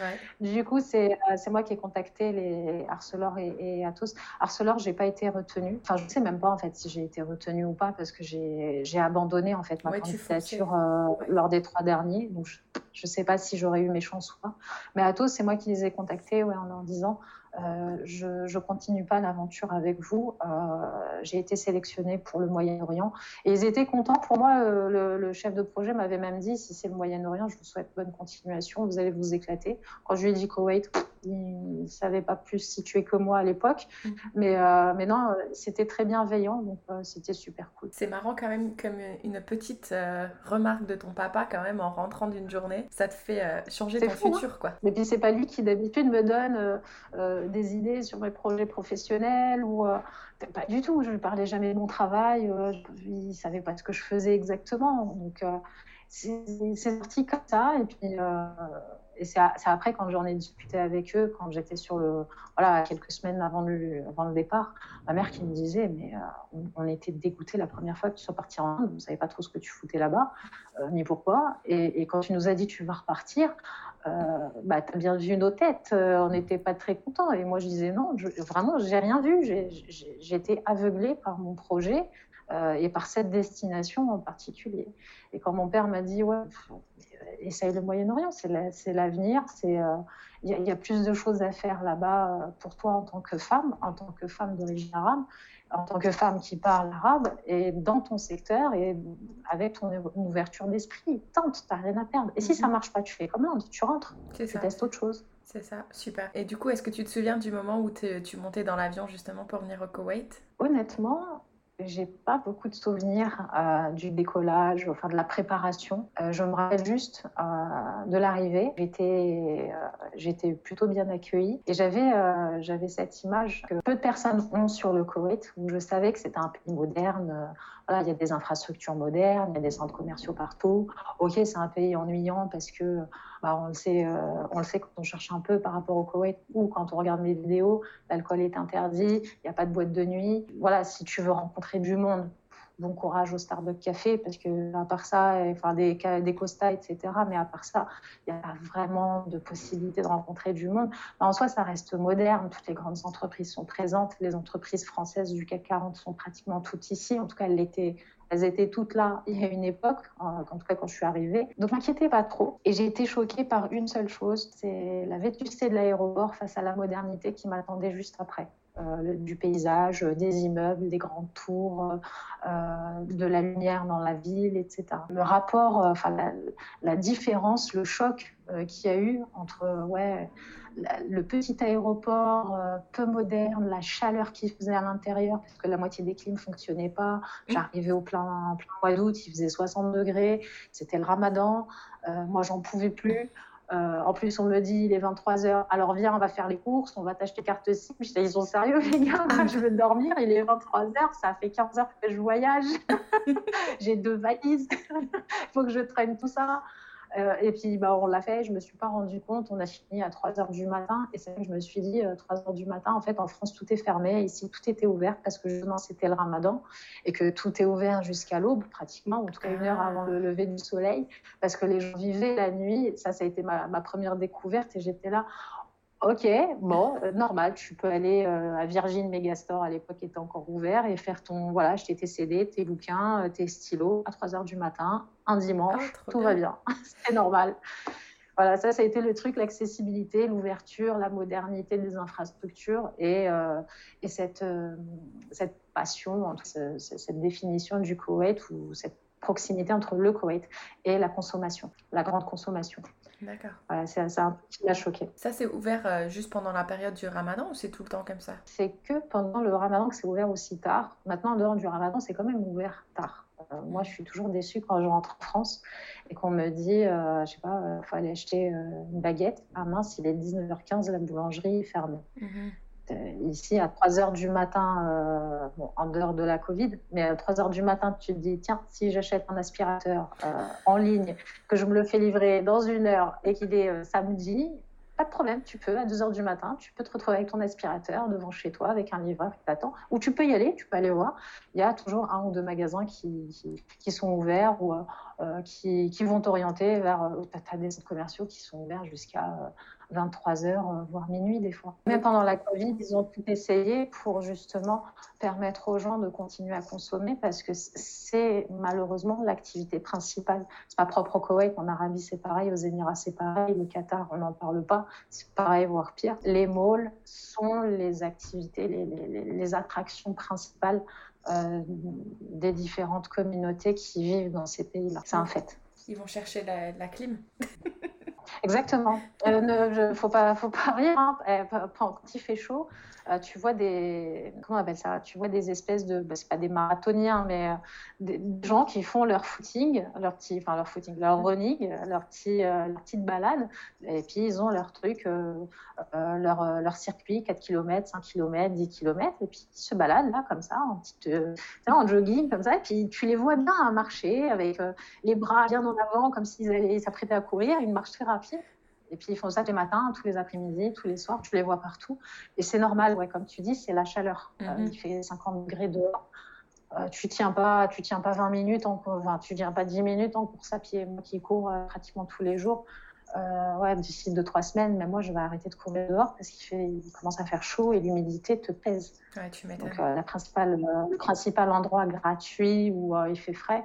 Du coup, c'est euh, moi qui ai contacté les Arcelor et, et Atos. Arcelor, j'ai pas été retenue. Enfin, je sais même pas en fait si j'ai été retenue ou pas parce que j'ai abandonné en fait ma candidature euh, lors des trois derniers. Donc, je ne sais pas si j'aurais eu mes chances ou pas. Mais Atos, c'est moi qui les ai contactés en leur disant euh, je ne continue pas l'aventure avec vous. Euh, j'ai été sélectionnée pour le Moyen-Orient. Et ils étaient contents. Pour moi, euh, le, chef de projet m'avait même dit, si c'est le Moyen-Orient, je vous souhaite bonne continuation, vous allez vous éclater. Quand je lui ai dit Koweït, il ne savait pas plus situé que moi à l'époque. Mm-hmm. Mais, mais non, c'était très bienveillant, donc c'était super cool.
C'est marrant quand même, comme une petite remarque de ton papa quand même en rentrant d'une journée, ça te fait changer ton hein. futur. quoi.
Mais puis c'est pas lui qui d'habitude me donne des idées sur mes projets professionnels ou euh, pas du tout. Je ne parlais jamais de mon travail. Euh, il ne savait pas ce que je faisais exactement. Donc, euh, c'est sorti comme ça. Et puis, et c'est après quand j'en ai discuté avec eux, quand j'étais sur le, voilà, quelques semaines avant le, départ, ma mère qui me disait, mais on, était dégoûtés la première fois que tu sois parti en Inde, on ne savait pas trop ce que tu foutais là-bas, ni pourquoi. Et, quand tu nous as dit tu vas repartir, euh, bah, tu as bien vu nos têtes, euh, on n'était pas très contents. Et moi, je disais non, je, vraiment, j'ai rien vu. J'étais aveuglée par mon projet euh, et par cette destination en particulier. Et quand mon père m'a dit, ouais, essaye le Moyen-Orient, c'est l'avenir, c'est il y, a plus de choses à faire là-bas pour toi en tant que femme, en tant que femme d'origine arabe, en tant que femme qui parle arabe, et dans ton secteur, et avec ton ouverture d'esprit. Tente, t'as rien à perdre. Et si mhm. ça marche pas, tu fais commande, tu rentres, tu testes autre chose.
C'est ça, super. Et du coup, est-ce que tu te souviens du moment où tu montais dans l'avion justement pour venir au Koweït?
Honnêtement, j'ai pas beaucoup de souvenirs euh, du décollage, enfin de la préparation. Euh, je me rappelle juste euh, de l'arrivée. J'étais, j'étais plutôt bien accueillie et j'avais, j'avais cette image que peu de personnes ont sur le Koweït, où je savais que c'était un pays moderne. Voilà, il y a des infrastructures modernes, il y a des centres commerciaux partout. Ok, c'est un pays ennuyant parce que bah, on, le sait, euh, on le sait quand on cherche un peu par rapport au Koweït ou quand on regarde mes vidéos, l'alcool est interdit, il n'y a pas de boîte de nuit. Voilà, si tu veux rencontrer du monde, bon courage au Starbucks Café, parce que à part ça, enfin des, des Costa, etc. Mais à part ça, il n'y a pas vraiment de possibilité de rencontrer du monde. En soi, ça reste moderne. Toutes les grandes entreprises sont présentes. Les entreprises françaises du CAC 40 sont pratiquement toutes ici. En tout cas, elles étaient toutes là <laughs> il y a une époque, en tout cas quand je suis arrivée. Donc m'inquiétez pas trop. Et j'ai été choquée par une seule chose, c'est la vétusté de l'aéroport face à la modernité qui m'attendait juste après. Euh, du paysage, des immeubles, des grandes tours, euh, de la lumière dans la ville, etc. Le rapport, euh, enfin la, différence, le choc qu'il y a eu entre ouais, le petit aéroport peu moderne, la chaleur qu'il faisait à l'intérieur, parce que la moitié des clims ne fonctionnaient pas. J'arrivais au plein, plein mois d'août, il faisait 60 degrés, c'était le ramadan, moi j'en pouvais plus. Euh, en plus, on me dit, il est 23h, alors viens, on va faire les courses, on va t'acheter carte SIM. Je dis, ils sont sérieux, les gars, <laughs> je veux dormir, il est 23h, ça fait 15 heures que je voyage, <laughs> j'ai deux valises, il <laughs> faut que je traîne tout ça. Euh, et puis, bah, on l'a fait, je ne me suis pas rendu compte. On a fini à 3 h du matin. Et c'est que je me suis dit, 3 euh, h du matin, en fait, en France, tout est fermé. Ici, tout était ouvert parce que justement, c'était le ramadan et que tout est ouvert jusqu'à l'aube, pratiquement, ou en tout cas une heure avant le lever du soleil, parce que les gens vivaient la nuit. Ça, ça a été ma, ma première découverte. Et j'étais là, Ok, bon, euh, normal, tu peux aller euh, à Virgin Megastore, à l'époque était encore ouvert, et faire ton, voilà, acheter tes CD, tes bouquins, euh, tes stylos à 3 h du matin, un dimanche, ah, tout va bien, <laughs> c'est normal. Voilà, ça, ça a été le truc, l'accessibilité, l'ouverture, la modernité des infrastructures et, et cette, cette passion, cette définition du Koweït ou cette proximité entre le Koweït et la consommation, la grande consommation.
D'accord.
Voilà, c'est un qui m'a choqué.
Ça, c'est ouvert euh, juste pendant la période du ramadan ou c'est tout le temps comme ça?
C'est que pendant le ramadan que c'est ouvert aussi tard. Maintenant, en dehors du ramadan, c'est quand même ouvert tard. Euh, moi, je suis toujours déçue quand je rentre en France et qu'on me dit, euh, je sais pas, il faut aller acheter une baguette. Ah mince, il est 19h15, la boulangerie est fermée. Mhm. Ici à 3 heures du matin, euh, en dehors de la Covid, mais à 3 heures du matin, tu te dis tiens, si j'achète un aspirateur euh, en ligne, que je me le fais livrer dans une heure et qu'il est samedi, pas de problème, tu peux, à 2 heures du matin, tu peux te retrouver avec ton aspirateur devant chez toi avec un livreur qui t'attend. Ou tu peux y aller, tu peux aller voir. Il y a toujours un ou deux magasins qui, sont ouverts ou qui, qui, vont t'orienter vers. tu as des commerciaux qui sont ouverts jusqu'à 23 heures, euh, voire minuit des fois. Même pendant la Covid, ils ont tout essayé pour justement permettre aux gens de continuer à consommer parce que c'est malheureusement l'activité principale. C'est pas propre au Koweït, en Arabie c'est pareil, aux Émirats c'est pareil, le Qatar on n'en parle pas, c'est pareil voire pire. Les malls sont les activités, les, les, attractions principales euh, des différentes communautés qui vivent dans ces pays-là. C'est un fait.
Ils vont chercher la, la clim. <laughs>
Exactement. Il euh, ne faut pas, faut pas <laughs> rire. Hein. Eh, quand il fait chaud, euh, tu vois des comment on appelle ça Tu vois des espèces de, bah, c'est pas des marathoniens, mais euh, des gens qui font leur footing, leur petit, enfin leur footing, leur running, leur petit, leur petite balade, et puis ils ont leur truc, leur, leur circuit, 4 km, 5 km, 10 km, et puis ils se baladent là comme ça, en petite, en jogging comme ça, et puis tu les vois bien marcher avec les bras bien en avant, comme s'ils allaient s'apprêter à courir, une marche très rapide. Et puis ils font ça tous les matins, tous les après-midi, tous les soirs, tu les vois partout. Et c'est normal, ouais, comme tu dis, c'est la chaleur. Euh, mhm. il fait 50 degrés dehors. Euh, tu tiens pas, tu tiens pas 20 minutes, en, enfin, tu tiens pas 10 minutes en course à pied. Moi qui cours euh, pratiquement tous les jours, ouais, d'ici 2-3 semaines, mais moi je vais arrêter de courir dehors parce qu'il fait, il commence à faire chaud et l'humidité te pèse.
Ouais, tu
Donc la principale, le principal endroit gratuit où il fait frais,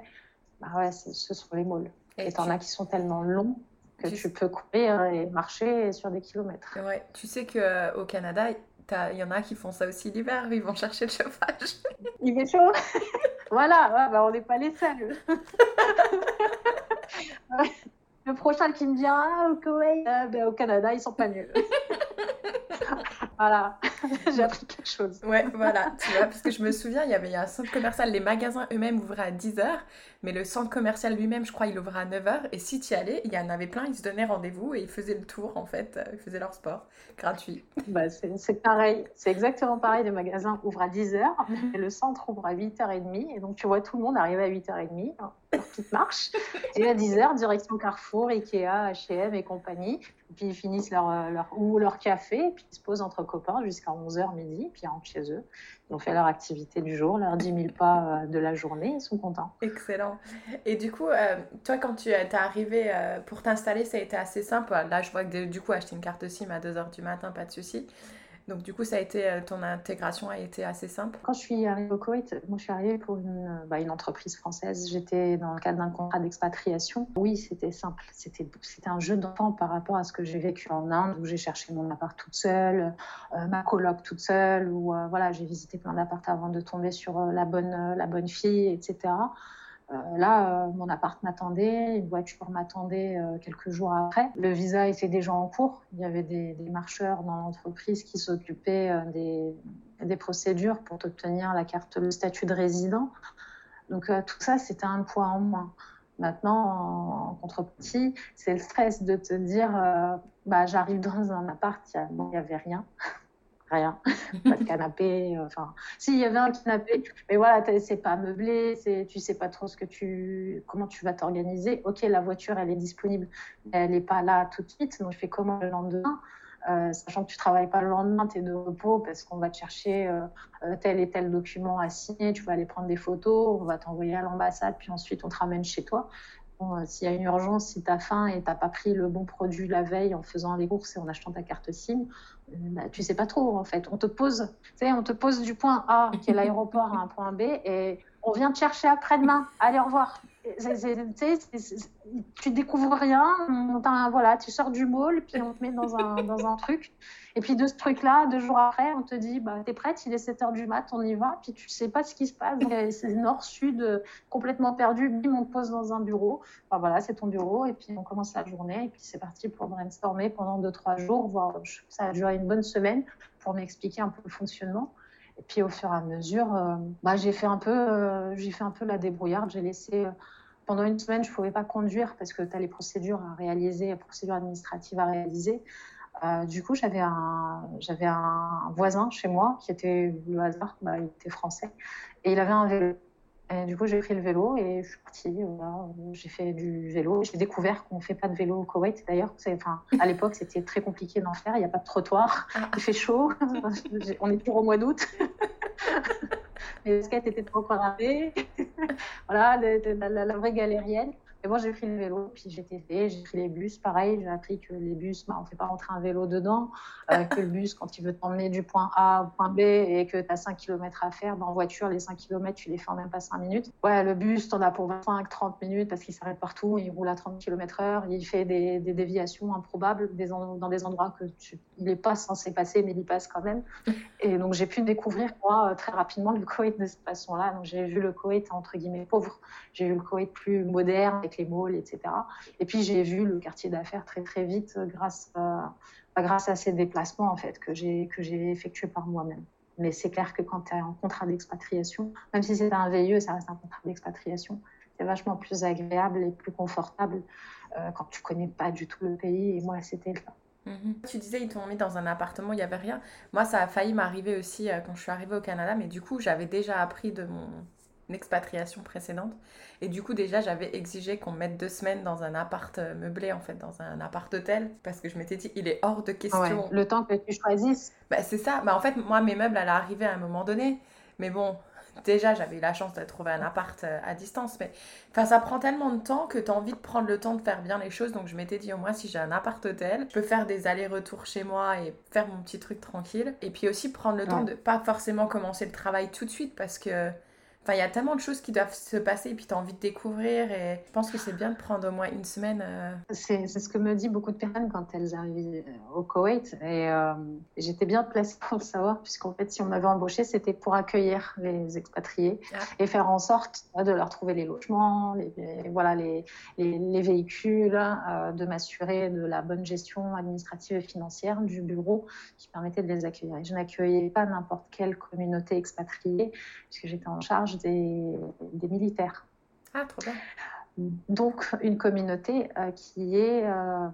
bah ouais, ce sont les malls. Et, tu en as qui sont tellement longs que tu, peux courir et marcher sur des kilomètres.
Ouais, tu sais qu'au Canada, il y en a qui font ça aussi l'hiver, ils vont chercher le chauffage. <laughs>
Il fait chaud <laughs> Voilà, bah, on n'est pas les seuls. <laughs> le prochain qui me dira ah, au Koweït, euh, ben, au Canada, ils sont pas nuls. voilà, <laughs> j'ai appris quelque chose.
Ouais, voilà, <laughs> tu vois, parce que je me souviens, il y avait un centre commercial, les magasins eux-mêmes ouvraient à 10h, mais le centre commercial lui-même, je crois, il ouvrait à 9h, et si tu y allais, il y en avait plein, ils se donnaient rendez-vous et ils faisaient le tour, en fait, euh, ils faisaient leur sport, gratuit.
Bah, c'est pareil, c'est exactement pareil, les magasins ouvrent à 10h, et le centre ouvre à 8h30, et donc tu vois tout le monde arriver à 8h30, leur petite marche, <laughs> et à 10h, direction Carrefour, Ikea, H&M et compagnie, puis ils finissent leur, euh, leur, ou leur café, puis ils se posent entre copains jusqu'à 11h midi, puis ils rentrent chez eux. Ils ont fait leur activité du jour, leurs 10 000 pas euh, de la journée, ils sont contents.
Excellent. Et du coup, euh, toi, quand tu es arrivé pour t'installer, ça a été assez simple. Là, je vois que du coup, acheter une carte SIM à 2h du matin, pas de souci. Donc du coup, ça a été, euh, ton intégration a été assez simple
Quand je suis arrivée au Koweït, moi je suis arrivée pour une, bah, une entreprise française. J'étais dans le cadre d'un contrat d'expatriation. Oui, c'était simple. C'était, un jeu d'enfant par rapport à ce que j'ai vécu en Inde, où j'ai cherché mon appart toute seule, euh, ma coloc toute seule, où euh, voilà, j'ai visité plein d'apparts avant de tomber sur la, bonne, la bonne fille, etc. Euh, là, euh, mon appart m'attendait, une voiture m'attendait euh, quelques jours après. Le visa était déjà en cours. Il y avait des, marcheurs dans l'entreprise qui s'occupaient des, procédures pour obtenir la carte, le statut de résident. Donc tout ça, c'était un poids en moins. Maintenant, en contrepartie, c'est le stress de te dire, bah, j'arrive dans un appart, il n'y avait rien rien, <laughs> pas de canapé. Euh, enfin, s'il y avait un canapé, mais voilà, c'est pas meublé, c'est, tu sais pas trop ce que tu, comment tu vas t'organiser. Ok, la voiture, elle est disponible, mais elle n'est pas là tout de suite. Donc, je fais comment le lendemain? Euh, sachant que tu travailles pas le lendemain, tu es de repos parce qu'on va te chercher euh, tel et tel document à signer, tu vas aller prendre des photos, on va t'envoyer à l'ambassade, puis ensuite on te ramène chez toi. Euh, s'il y a une urgence, si tu as faim et tu n'as pas pris le bon produit la veille en faisant les courses et en achetant ta carte SIM, euh, bah, tu sais pas trop en fait. On te pose, on te pose du point A, qui est l'aéroport, à un point B, et on vient te chercher après-demain. Allez, au revoir tu découvres rien, voilà, tu sors du mall, puis on te met dans un, <laughs> dans un truc. Et puis de ce truc-là, deux jours après, on te dit, bah, t'es prête, il est 7h du mat, on y va, puis tu sais pas ce qui se passe. C'est nord-sud, complètement perdu, bim, on te pose dans un bureau. voilà, c'est ton bureau, et puis on commence la journée, et puis c'est parti pour brainstormer pendant deux, trois jours, voire ça a duré une bonne semaine pour m'expliquer un peu le fonctionnement. Et puis au fur et à mesure, euh, bah, j'ai fait un peu, euh, fait un peu la débrouillarde. J'ai laissé euh, pendant une semaine, je ne pouvais pas conduire parce que tu as les procédures à réaliser, les procédures administratives à réaliser. du coup, j'avais un, j'avais un voisin chez moi qui était le hasard, bah, il était français, et il avait un vélo. Et du coup, j'ai pris le vélo et je suis partie. j'ai fait du vélo. J'ai découvert qu'on ne fait pas de vélo au Koweït. D'ailleurs, enfin, à l'époque, c'était très compliqué d'en faire. Il n'y a pas de trottoir. Ah. Il fait chaud. <laughs> On est toujours au mois d'août. <laughs> Les skates étaient trop cramées. <laughs> voilà, la, vraie galérienne. Et moi, j'ai pris le vélo, puis j'ai testé, j'ai pris les bus. Pareil, j'ai appris que les bus, bah, on ne fait pas rentrer un vélo dedans. Euh, <laughs> que le bus, quand il veut t'emmener du point A au point B et que tu as 5 km à faire, dans en voiture, les 5 km, tu les fais en même pas 5 minutes. Ouais, le bus, tu en as pour 25-30 minutes parce qu'il s'arrête partout, il roule à 30 km/h, il fait des, des déviations improbables des dans des endroits que tu, il n'est pas censé passer, mais il y passe quand même. <laughs> Et donc, j'ai pu découvrir, moi, très rapidement le Koweït de cette façon-là. Donc, j'ai vu le Koweït, entre guillemets, pauvre. J'ai vu le Koweït plus moderne, les malls, etc. Et puis j'ai vu le quartier d'affaires très très vite grâce à, bah, grâce à ces déplacements en fait que j'ai que j'ai effectués par moi-même. Mais c'est clair que quand tu as un contrat d'expatriation, même si c'est un VIE, ça reste un contrat d'expatriation, c'est vachement plus agréable et plus confortable euh, quand tu connais pas du tout le pays. Et moi, c'était le cas.
Mhm. Tu disais ils t'ont mis dans un appartement, il n'y avait rien. Moi, ça a failli m'arriver aussi euh, quand je suis arrivée au Canada, mais du coup, j'avais déjà appris de mon expatriation précédente. Et du coup, déjà, j'avais exigé qu'on mette deux semaines dans un appart euh, meublé, en fait, dans un appart hôtel, parce que je m'étais dit, il est hors de question.
le temps que tu choisisses.
Bah, c'est ça. Bah, en fait, moi, mes meubles allaient arriver à un moment donné. Mais bon, déjà, j'avais eu la chance de trouver un appart euh, à distance. Mais enfin, ça prend tellement de temps que tu as envie de prendre le temps de faire bien les choses. Donc, je m'étais dit, au moins, si j'ai un appart hôtel, je peux faire des allers-retours chez moi et faire mon petit truc tranquille. Et puis aussi prendre le temps de pas forcément commencer le travail tout de suite parce que Enfin, il y a tellement de choses qui doivent se passer et puis tu as envie de découvrir. Et je pense que c'est bien de prendre au moins une semaine. Euh.
C'est ce que me dit beaucoup de personnes quand elles arrivent euh, au Koweït. Et euh, j'étais bien placée pour le savoir, puisqu'en fait, si on m'avait embauché, c'était pour accueillir les expatriés ah. et faire en sorte de leur trouver les logements, les, voilà, les, les, véhicules, de m'assurer de la bonne gestion administrative et financière du bureau qui permettait de les accueillir. je n'accueillais pas n'importe quelle communauté expatriée, puisque j'étais en charge des, militaires.
Ah, trop bien.
Donc, une communauté euh, qui est euh,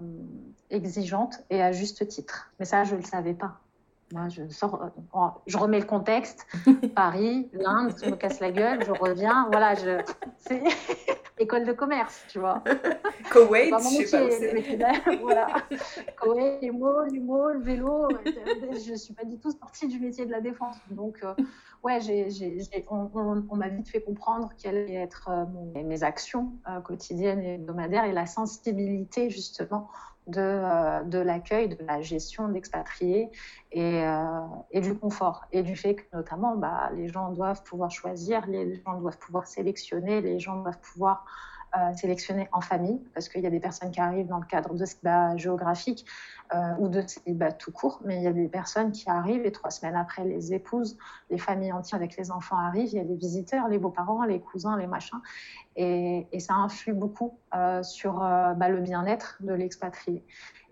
exigeante et à juste titre. Mais ça, je ne le savais pas. Moi, je sors, euh, je remets le contexte. <laughs> Paris, l'Inde, je me casse la gueule, je reviens. Voilà, je, c'est <laughs> école de commerce, tu vois.
Koweït, je sais
pas <laughs> voilà. Koweït, les mots, les mots, le vélo. Je ne suis pas du tout sortie du métier de la défense. Donc, ouais, on, m'a vite fait comprendre quelles allaient être euh, mes actions euh, quotidiennes et hebdomadaires et la sensibilité justement de, euh, de l'accueil, de la gestion d'expatriés et, et, du confort. Et du fait que notamment, bah, les gens doivent pouvoir choisir, les gens doivent pouvoir sélectionner, les gens doivent pouvoir sélectionner en famille, parce qu'il y a des personnes qui arrivent dans le cadre de ce géographique euh, ou de célibat tout court, mais il y a des personnes qui arrivent et trois semaines après, les épouses, les familles entières avec les enfants arrivent, il y a des visiteurs, les beaux-parents, les cousins, les machins, et, ça influe beaucoup euh, sur euh, bah, le bien-être de l'expatrié.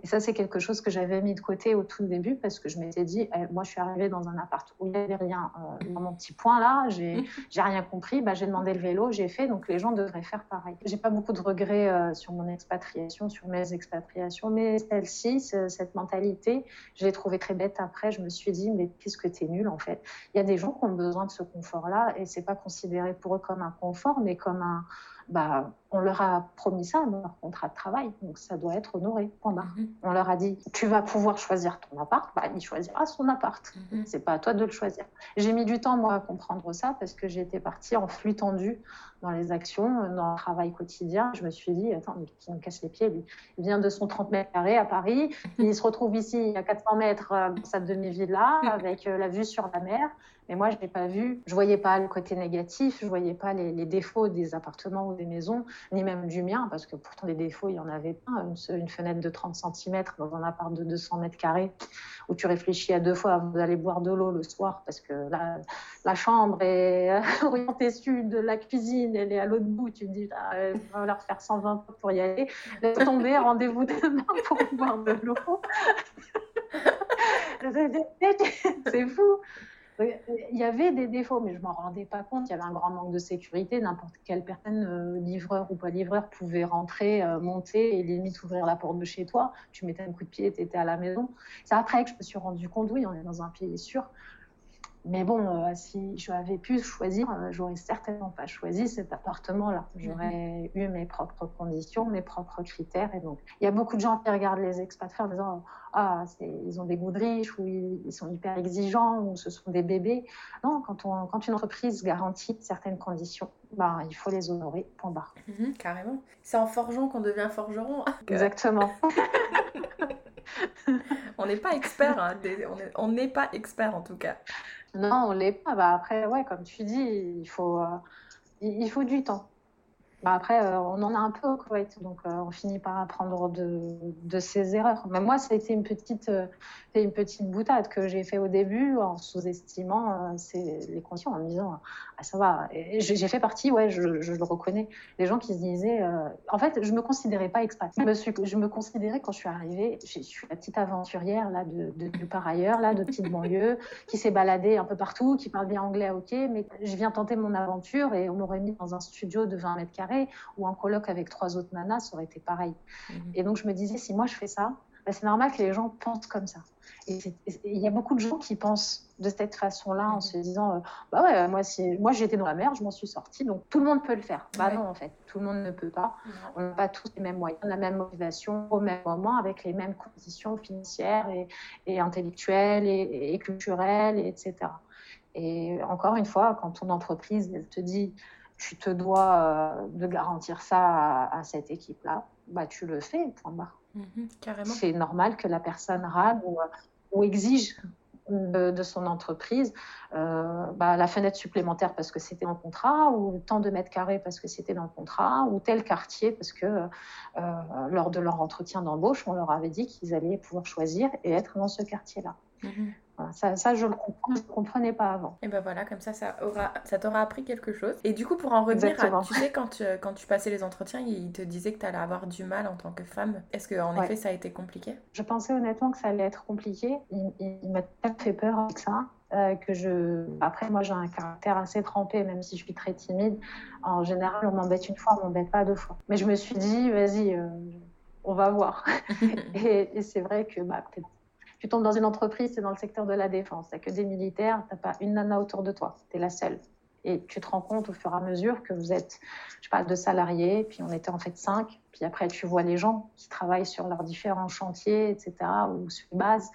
Et ça, c'est quelque chose que j'avais mis de côté au tout début parce que je m'étais dit, eh, moi, je suis arrivée dans un appart où il n'y avait rien. dans mon petit point là, j'ai rien compris. Bah, j'ai demandé le vélo, j'ai fait. Donc, les gens devraient faire pareil. J'ai pas beaucoup de regrets sur mon expatriation, sur mes expatriations, mais celle-ci, cette mentalité, je l'ai trouvée très bête après. Je me suis dit, mais qu'est-ce que tu es nul en fait? Il y a des gens qui ont besoin de ce confort-là et c'est pas considéré pour eux comme un confort, mais comme un, bah, on leur a promis ça dans leur contrat de travail, donc ça doit être honoré. Mhm. On leur a dit, tu vas pouvoir choisir ton appart, bah, il choisira son appart. Mhm. C'est pas à toi de le choisir. J'ai mis du temps moi à comprendre ça parce que j'étais partie en flux tendu dans les actions, dans le travail quotidien. Je me suis dit, attends, mais qui me casse les pieds lui? Il vient de son 30 mètres carrés à Paris, <laughs> il se retrouve ici à 400 mètres euh, dans sa demi-villa <laughs> avec euh, la vue sur la mer. Mais moi, je n'ai pas vu, je voyais pas le côté négatif, je voyais pas les, défauts des appartements ou des maisons, ni même du mien, parce que pourtant des défauts, il y en avait pas. Une, fenêtre de 30 cm dans un appart de 200 mètres carrés, où tu réfléchis à deux fois avant d'aller boire de l'eau le soir, parce que la, la chambre est <laughs> orientée sud, la cuisine, elle est à l'autre bout. Tu te dis, ah, il va falloir faire 120 pour y aller. Laisse tomber, <laughs> rendez-vous demain pour boire de l'eau. <laughs> C'est fou. Il y avait des défauts, mais je m'en rendais pas compte. Il y avait un grand manque de sécurité. N'importe quelle personne, euh, livreur ou pas livreur, pouvait rentrer, euh, monter et limite ouvrir la porte de chez toi. Tu mettais un coup de pied, tu étais à la maison. C'est après que je me suis rendu compte, oui, on est dans un pays sûr. Mais bon, euh, si j'avais pu choisir, j'aurais certainement pas choisi cet appartement-là. J'aurais mhm. eu mes propres conditions, mes propres critères. Et donc, il y a beaucoup de gens qui regardent les expatriés en disant ah, ils ont des goûts de riches, ou ils, sont hyper exigeants, ou ce sont des bébés. Non, quand, on, quand une entreprise garantit certaines conditions, bah, il faut les honorer, point barre.
Mhm, carrément. C'est en forgeant qu'on devient forgeron. <laughs>
Exactement. <laughs>
on n'est pas expert, hein, on n'est pas expert en tout cas.
Non, on l'est pas. Bah, après, ouais, comme tu dis, il faut, euh, il faut du temps. Bah, après, euh, on en a un peu au Koweït, donc euh, on finit par apprendre de, de ses erreurs. Mais moi, ça a été une petite, euh, une petite boutade que j'ai fait au début en sous-estimant les conditions, en me disant ah ça va. J'ai fait partie, ouais, je, le reconnais, les gens qui se disaient. en fait, je me considérais pas expat. Je me, considérais quand je suis arrivée, je, suis la petite aventurière là de, de, par ailleurs, là de petite banlieue, qui s'est baladée un peu partout, qui parle bien anglais, ok, mais je viens tenter mon aventure et on m'aurait mis dans un studio de 20 mètres carrés ou en colloque avec trois autres nanas, ça aurait été pareil. Mhm. Et donc je me disais, si moi je fais ça, bah, c'est normal que les gens pensent comme ça. Et il y a beaucoup de gens qui pensent de cette façon-là en mhm. se disant, euh, bah ouais, moi, si, moi j'étais dans la mer, je m'en suis sortie, donc tout le monde peut le faire. Bah non, en fait, tout le monde ne peut pas. On n'a pas tous les mêmes moyens, la même motivation au même moment, avec les mêmes conditions financières et, intellectuelles et, culturelles, etc. Et encore une fois, quand ton entreprise, elle te dit, tu te dois euh, de garantir ça à, cette équipe-là, bah, tu le fais, point barre.
Mhm.
C'est normal que la personne râle ou, ou, exige de, son entreprise, euh, bah, la fenêtre supplémentaire parce que c'était en contrat, ou tant de mètres carrés parce que c'était dans le contrat, ou tel quartier parce que euh, lors de leur entretien d'embauche, on leur avait dit qu'ils allaient pouvoir choisir et être dans ce quartier-là. Ça, je le comprends, je ne comprenais pas avant.
Et ben voilà, comme ça, ça aura, ça t'aura appris quelque chose. Et du coup, pour en revenir à, tu sais, quand tu, quand tu passais les entretiens, il te disait que tu allais avoir du mal en tant que femme. Est-ce qu'en effet, ça a été compliqué?
Je pensais honnêtement que ça allait être compliqué. Il, m'a fait peur avec ça. Euh, que je... Après, moi, j'ai un caractère assez trempé, même si je suis très timide. En général, on m'embête une fois, on m'embête pas deux fois. Mais je me suis dit, vas-y, euh, on va voir. <laughs> et, c'est vrai que bah, tu tombes dans une entreprise, c'est dans le secteur de la défense. Tu que des militaires, tu n'as pas une nana autour de toi. Tu es la seule. Et tu te rends compte au fur et à mesure que vous êtes, je parle de salariés, puis on était en fait cinq. Puis après, tu vois les gens qui travaillent sur leurs différents chantiers, etc., ou sur les bases.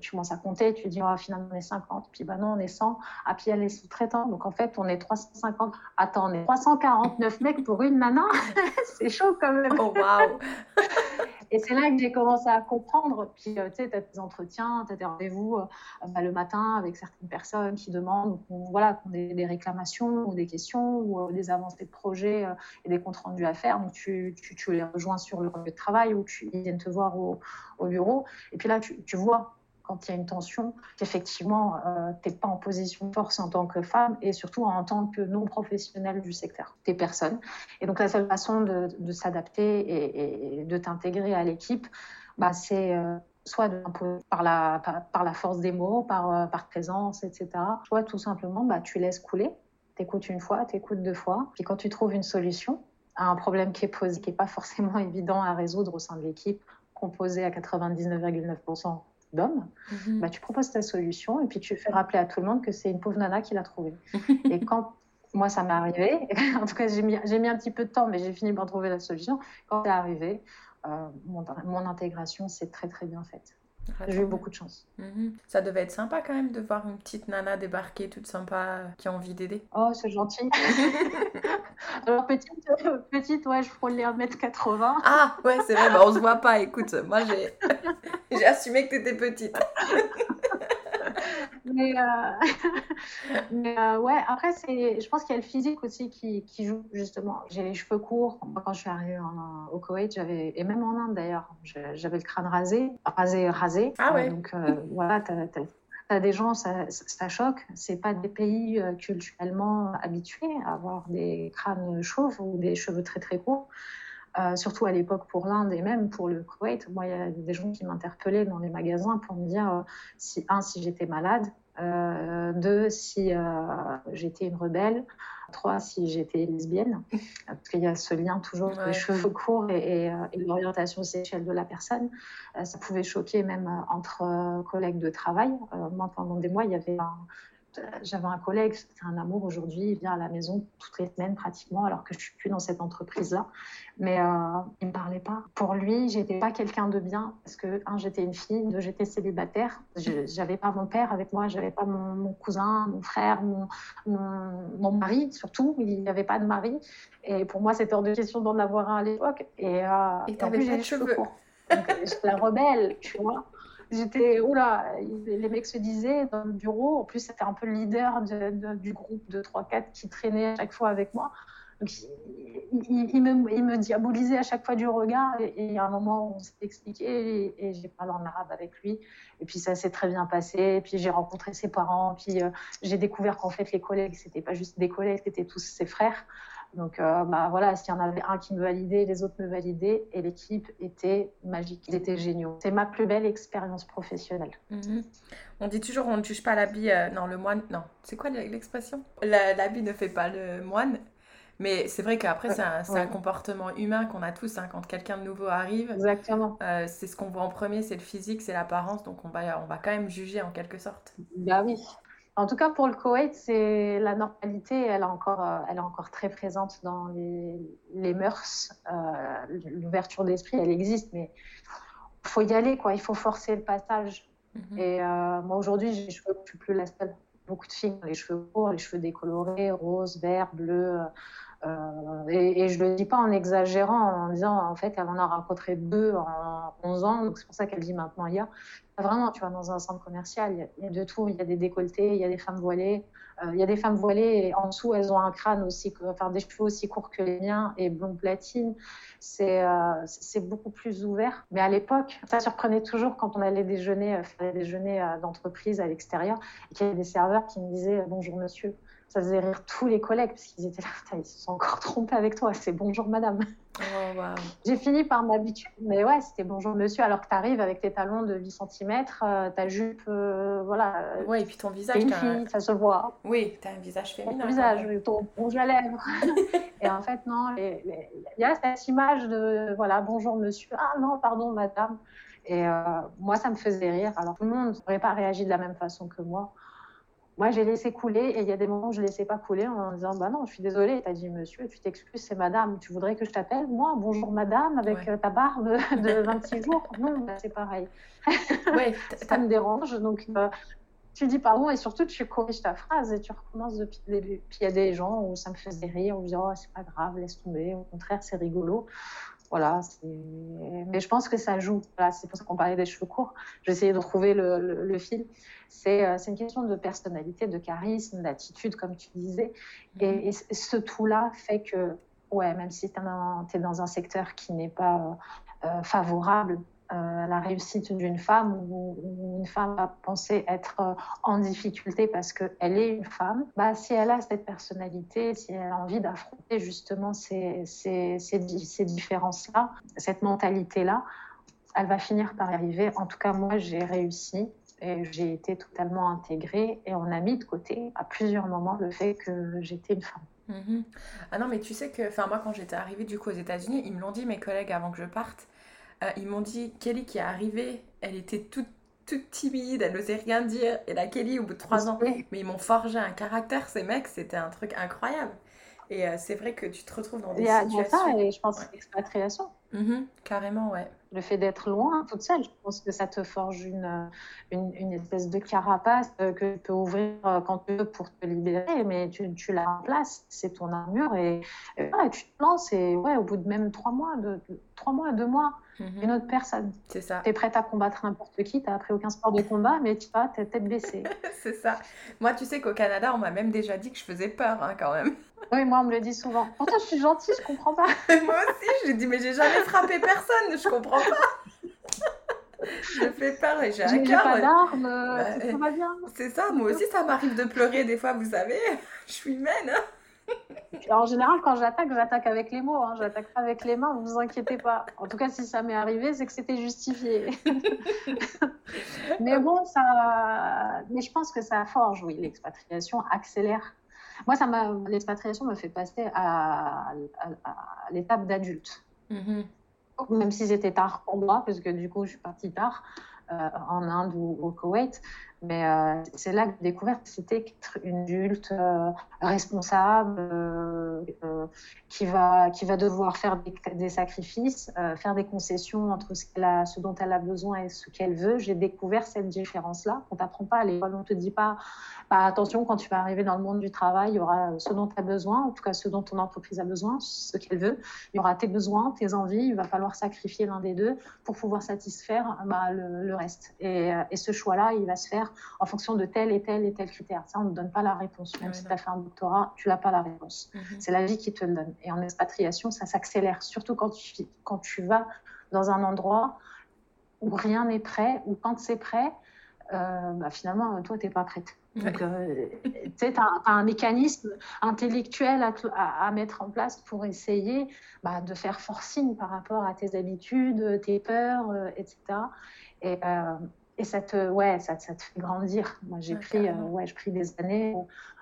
tu commences à compter, tu dis, oh, finalement, on est 50. Puis bah non, on est 100. Ah, puis il y a les sous-traitants. Donc en fait, on est 350. Attends, on est 349 mecs pour une nana? <laughs> c'est chaud quand même.
Oh, waouh <laughs>
Et c'est là que j'ai commencé à comprendre. Puis, euh, tu sais, tu as des entretiens, tu as des rendez-vous euh, bah, le matin avec certaines personnes qui demandent, voilà, ait des réclamations ou des questions ou euh, des avancées de projet et des comptes rendus à faire. Donc, tu, les rejoins sur le lieu de travail ou tu, ils viennent te voir au, au bureau. Et puis là, tu vois quand il y a une tension, qu'effectivement, euh, tu n'es pas en position de force en tant que femme et surtout en tant que non-professionnelle du secteur. Tu personne. Et donc, la seule façon de, s'adapter et, de t'intégrer à l'équipe, bah, c'est euh, soit par, la, par, la force des mots, par, euh, présence, etc. Soit tout simplement, bah, tu laisses couler. Tu écoutes une fois, tu écoutes deux fois. Puis quand tu trouves une solution à un problème qui est qui n'est pas forcément <laughs> évident à résoudre au sein de l'équipe, composée à 99,9% d'hommes, mhm. bah, tu proposes ta solution et puis tu fais rappeler à tout le monde que c'est une pauvre nana qui l'a trouvée. <laughs> et quand moi, ça m'est arrivé, <laughs> en tout cas, j'ai mis, mis, un petit peu de temps, mais j'ai fini par trouver la solution. Quand c'est arrivé, euh, mon, mon, intégration s'est très très bien faite. J'ai eu beaucoup de chance.
Mhm. Ça devait être sympa quand même de voir une petite nana débarquer toute sympa qui a envie d'aider.
Oh, c'est gentil. <laughs> Alors, petite, euh, petite, ouais, je frôle les 1m80.
Ah, ouais, c'est vrai, bah, on se voit pas. Écoute, moi, j'ai, <laughs> j'ai assumé que tu étais petite. <laughs>
mais, euh, <laughs> mais euh, ouais, après, je pense qu'il y a le physique aussi qui, qui joue, justement. J'ai les cheveux courts. Quand je suis arrivée au Koweït, j'avais, et même en Inde d'ailleurs, j'avais le crâne rasé, rasé, rasé.
Ah ouais.
donc, <laughs> voilà, t'as, as des gens, ça, ça choque. C'est pas des pays euh, culturellement habitués à avoir des crânes chauves ou des cheveux très très courts. Euh, surtout à l'époque pour l'Inde et même pour le Koweït. Moi, il y a des gens qui m'interpellaient dans les magasins pour me dire, euh, si, un, si j'étais malade, deux, si j'étais une rebelle, trois, si j'étais lesbienne, <laughs> parce qu'il y a ce lien toujours entre les cheveux courts et, et, l'orientation sexuelle de la personne. ça pouvait choquer même entre collègues de travail. moi, pendant des mois, il y avait un, j'avais un collègue, c'est un amour aujourd'hui, il vient à la maison toutes les semaines pratiquement, alors que je suis plus dans cette entreprise-là. Mais euh, il me parlait pas. Pour lui, j'étais pas quelqu'un de bien parce que un, j'étais une fille, deux, j'étais célibataire. J'avais pas mon père avec moi, j'avais pas mon, cousin, mon frère, mon, mon, mari surtout. Il n'y avait pas de mari. Et pour moi, c'était hors de question d'en avoir un à l'époque. Et,
euh, et t'avais pas de cheveux.
J'étais la rebelle, tu vois. J'étais, oula, les mecs se disaient dans le bureau, en plus c'était un peu le leader du groupe de 3-4 qui traînait à chaque fois avec moi. Donc, il, me, diabolisait à chaque fois du regard. Et, y a un moment, on s'est expliqué et, j'ai parlé en arabe avec lui. Et puis ça s'est très bien passé. Et puis j'ai rencontré ses parents. Puis euh, j'ai découvert qu'en fait, les collègues, c'était pas juste des collègues, c'était tous ses frères. Donc euh, bah, voilà, s'il y en avait un qui me validait, les autres me validaient et l'équipe était magique. Ils étaient géniaux. C'est ma plus belle expérience professionnelle.
Mhm. On dit toujours on ne juge pas l'habit, euh, non le moine, non, c'est quoi l'expression? L'habit ne fait pas le moine. Mais c'est vrai qu'après, c'est un, comportement humain qu'on a tous. Hein, quand quelqu'un de nouveau arrive,
Exactement.
Euh, c'est ce qu'on voit en premier, c'est le physique, c'est l'apparence. Donc on va, on va quand même juger en quelque sorte.
Bah oui. En tout cas, pour le Koweït, c'est la normalité, elle est encore, euh, elle est encore très présente dans les, les mœurs. Euh, L'ouverture d'esprit, elle existe, mais il faut y aller, quoi. Il faut forcer le passage. Mhm. Et euh, moi, aujourd'hui, je ne suis plus la seule. Beaucoup de filles ont les cheveux courts, les cheveux décolorés, rose, vert, bleu. Euh, et, et, je le dis pas en exagérant, en disant en fait, elle en a rencontré deux en 11 ans, donc c'est pour ça qu'elle dit maintenant a Vraiment, tu vois, dans un centre commercial, il y, a de tout. Il y a des décolletés, il y a des femmes voilées. Euh, il y a des femmes voilées et en dessous, elles ont un crâne aussi, enfin des cheveux aussi courts que les miens et blond platine. C'est c'est beaucoup plus ouvert. Mais à l'époque, ça surprenait toujours quand on allait déjeuner, faire des déjeuners d'entreprise à l'extérieur et qu'il y avait des serveurs qui me disaient bonjour monsieur ça faisait rire tous les collègues parce qu'ils étaient là, ils se sont encore trompés avec toi, c'est bonjour madame. Oh, J'ai fini par m'habituer, mais ouais, c'était bonjour monsieur, alors que tu arrives avec tes talons de 8 cm, euh, ta jupe, euh, voilà.
Ouais, et puis ton visage.
Une fille, ça se voit.
Oui, tu as un visage féminin.
Ton visage, ton rouge à lèvres. <laughs> et en fait, non, il y a cette image de, voilà, bonjour monsieur, ah non, pardon madame. Et euh, moi, ça me faisait rire. Alors, tout le monde n'aurait pas réagi de la même façon que moi. Moi, j'ai laissé couler et il y a des moments où je ne laissais pas couler en disant Bah non, je suis désolée. Tu as dit Monsieur, tu t'excuses, c'est madame. Tu voudrais que je t'appelle? Moi, bonjour madame, avec euh, ta barbe <laughs> de 26 jours Non, bah, c'est pareil. Ouais, <laughs> ça me dérange. Donc, euh, tu dis pardon et surtout, tu corriges ta phrase et tu recommences depuis le début. Puis il y a des gens où ça me faisait rire, où je dis Oh, c'est pas grave, laisse tomber. Au contraire, c'est rigolo. Voilà, mais je pense que ça joue. c'est pour ça qu'on parlait des cheveux courts. J'essayais de trouver le, fil. Euh, c'est une question de personnalité, de charisme, d'attitude, comme tu disais. Et, ce tout-là fait que, ouais, même si tu es, dans un secteur qui n'est pas euh, favorable euh, la réussite d'une femme ou, une femme va penser être euh, en difficulté parce qu'elle est une femme, bah, si elle a cette personnalité, si elle a envie d'affronter justement ces, ces, ces, différences-là, cette mentalité-là, elle va finir par y arriver. En tout cas, moi, j'ai réussi et j'ai été totalement intégrée et on a mis de côté à plusieurs moments le fait que j'étais une femme.
Mm-hmm. Ah non, mais tu sais que, enfin moi quand j'étais arrivée du coup aux États-Unis, ils me l'ont dit mes collègues avant que je parte, euh, ils m'ont dit Kelly qui est arrivée, elle était toute, toute timide, elle n'osait rien dire. Et la Kelly, au bout de trois ans, mais ils m'ont forgé un caractère, ces mecs, c'était un truc incroyable. Et euh, c'est vrai que tu te retrouves dans des situations.
Il y a et je pense ouais. l'expatriation.
Mm-hmm. carrément, ouais.
Le fait d'être loin, toute seule, je pense que ça te forge une, une, une espèce de carapace euh, que tu peux ouvrir quand tu veux pour te libérer, mais tu, tu la remplaces, c'est ton armure et, tu te lances et ouais, au bout de même trois mois, de, trois mois, deux mois, Mhm. une autre personne.
C'est ça.
Tu es prête à combattre n'importe qui, tu n'as appris aucun sport de combat, mais tu vas, t'es tête baissée. <laughs>
c'est ça. Moi, tu sais qu'au Canada, on m'a même déjà dit que je faisais peur hein, quand même. <laughs>
Oui, moi, on me le dit souvent. Pourtant, je suis gentille, je comprends pas. <laughs>
moi aussi, j'ai dit, mais j'ai jamais frappé personne, je comprends pas. je fais peur et j'ai un cœur.
pas d'armes, euh, ça va bien.
C'est ça, moi aussi, ça m'arrive de pleurer des fois, vous savez. Je suis humaine. Hein <laughs>
en général, quand j'attaque, j'attaque avec les mots. Hein. J'attaque pas avec les mains, ne vous inquiétez pas. En tout cas, si ça m'est arrivé, c'est que c'était justifié. <laughs> Mais bon, ça. Mais je pense que ça forge, oui, l'expatriation accélère. Moi, ça m'a... l'expatriation me fait passer à, l'étape d'adulte. Mm-hmm. Même si c'était tard pour moi, parce que du coup, je suis partie tard euh, en Inde ou au Koweït. Mais euh, c'est là que j'ai découvert que c'était être une adulte euh, responsable, euh, qui, va, qui va devoir faire des, sacrifices, faire des concessions entre ce, dont elle a besoin et ce qu'elle veut. J'ai découvert cette différence-là. On t'apprend pas à l'école, on te dit pas bah, attention, quand tu vas arriver dans le monde du travail, il y aura ce dont tu as besoin, en tout cas ce dont ton entreprise a besoin, ce qu'elle veut. Il y aura tes besoins, tes envies, il va falloir sacrifier l'un des deux pour pouvoir satisfaire bah, le, reste. Et ce choix-là, il va se faire en fonction de tel et tel et tel critère. Ça, on ne donne pas la réponse. Même si tu as fait un doctorat, tu n'as pas la réponse. Mhm. C'est la vie qui te le donne. Et en expatriation, ça s'accélère, surtout quand tu, quand tu vas dans un endroit où rien n'est prêt, ou quand c'est prêt, euh, bah, finalement, toi, tu n'es pas prête. Donc, euh, tu as, un mécanisme intellectuel à, à, mettre en place pour essayer bah, de faire forcing par rapport à tes habitudes, tes peurs, euh, etc. Et, et ça te, ouais, ça, ça te fait grandir. Moi, j'ai pris, euh, ouais, pris des années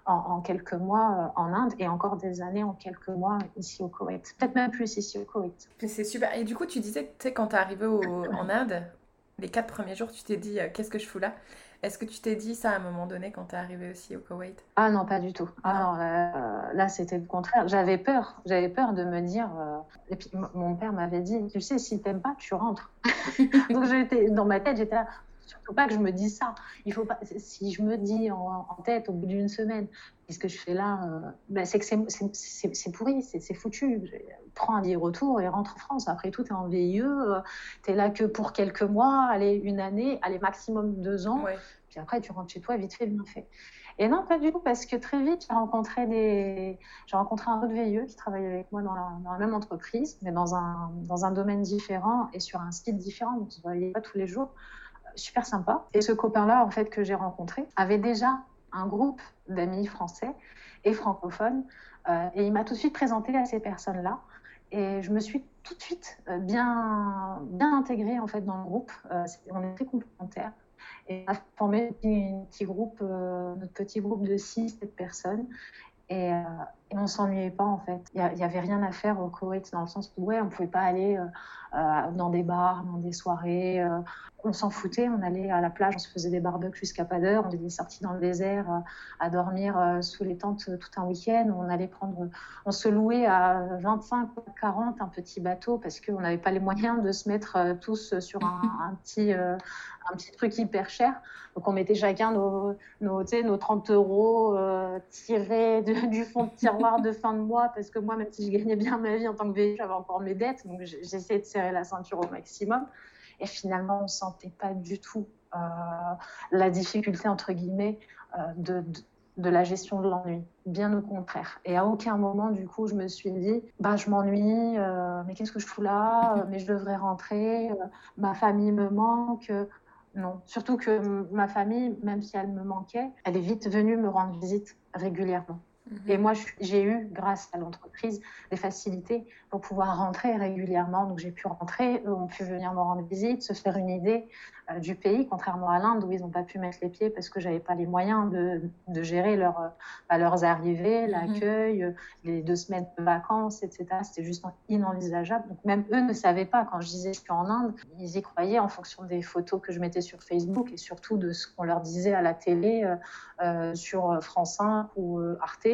en, en quelques mois euh, en Inde et encore des années en quelques mois ici au Koweït. Peut-être même plus ici au Koweït.
C'est super. Et du coup, tu disais, tu sais, quand tu es arrivé <coughs> en Inde, les quatre premiers jours, tu t'es dit, euh, qu'est-ce que je fous là? Est-ce que tu t'es dit ça à un moment donné quand tu es arrivé aussi au Koweït?
Ah non, pas du tout. Ah non, là, c'était le contraire. J'avais peur. J'avais peur de me dire. Et puis mon père m'avait dit, tu sais, si t'aimes pas, tu rentres. <laughs> Donc dans ma tête, j'étais là surtout pas que je me dise ça. Il faut pas. Si je me dis en, tête au bout d'une semaine, qu'est-ce que je fais là euh, ben C'est que c'est pourri, c'est foutu. Prends un billet retour et rentre en France. Après tout, tu es en VIE, euh, tu es là que pour quelques mois, allez, une année, allez, maximum deux ans. Puis après, tu rentres chez toi, vite fait, bien fait. Et non, pas du tout, parce que très vite, j'ai rencontré, des... rencontré un autre VIE qui travaillait avec moi dans la, même entreprise, mais dans un, dans un domaine différent et sur un site différent, donc on ne se voyait pas tous les jours. Euh, super sympa. Et ce copain-là, en fait, que j'ai rencontré, avait déjà un groupe d'amis français et francophones, euh, et il m'a tout de suite présenté à ces personnes-là. Et je me suis tout de suite euh, bien, bien intégrée en fait dans le groupe. on est très complémentaires. Et on a formé un petit groupe, euh, notre petit groupe de 6-7 personnes. Et, euh, et on s'ennuyait pas en fait. Il n'y avait rien à faire au Koweït dans le sens où ouais, on pouvait pas aller euh, euh, dans des bars, dans des soirées. Euh, on s'en foutait, on allait à la plage, on se faisait des barbecues jusqu'à pas d'heure, on était sortis dans le désert à dormir sous les tentes tout un week-end. On allait prendre, on se louait à 25 ou 40 un petit bateau parce qu'on n'avait pas les moyens de se mettre tous sur un, petit, un petit truc hyper cher. Donc on mettait chacun nos, nos, nos 30 euros tirés du fond de de fin de mois parce que moi, même si je gagnais bien ma vie en tant que VIE, j'avais encore mes dettes. Donc, j'essayais de serrer la ceinture au maximum. Et finalement, on ne sentait pas du tout euh, la difficulté, entre guillemets, euh, de, de, la gestion de l'ennui. Bien au contraire. Et à aucun moment, du coup, je me suis dit, bah, je m'ennuie, euh, mais qu'est-ce que je fous là Mais je devrais rentrer, ma famille me manque. Non, surtout que ma famille, même si elle me manquait, elle est vite venue me rendre visite régulièrement. Mhm. Et moi, j'ai eu, grâce à l'entreprise, des facilités pour pouvoir rentrer régulièrement. Donc, j'ai pu rentrer, eux ont pu venir me rendre visite, se faire une idée euh, du pays, contrairement à l'Inde où ils n'ont pas pu mettre les pieds parce que j'avais pas les moyens de, de gérer leur, euh, leurs arrivées, mhm. l'accueil, les deux semaines de vacances, etc. C'était juste inenvisageable. Donc, même eux ne savaient pas. Quand je disais je suis en Inde, ils y croyaient en fonction des photos que je mettais sur Facebook et surtout de ce qu'on leur disait à la télé euh, euh sur France 5 ou Arte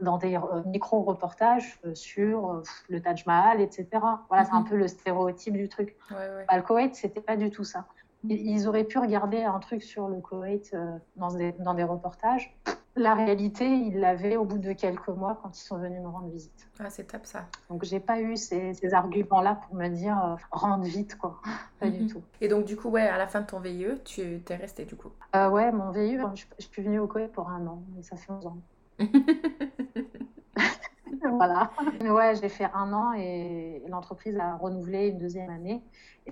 dans des euh, micro-reportages euh, sur euh, le Taj Mahal, etc. Voilà, c'est un mhm. peu le stéréotype du truc. Ouais, ouais. Bah, le Koweït, c'était pas du tout ça. Ils auraient pu regarder un truc sur le Koweït dans, des, dans des reportages. La réalité, ils l'avaient au bout de quelques mois quand ils sont venus me rendre visite.
Ah, c'est top ça.
Donc, j'ai pas eu ces, ces arguments-là pour me dire rentre vite, quoi. <laughs> Pas du mhm. tout.
Et donc, du coup, ouais, à la fin de ton VIE, tu t'es resté du coup?
Ouais, mon VIE, je, je, suis venue au Koweït pour un an, et ça fait 11 ans. <laughs> voilà. Ouais, j'ai fait un an et l'entreprise a renouvelé une deuxième année.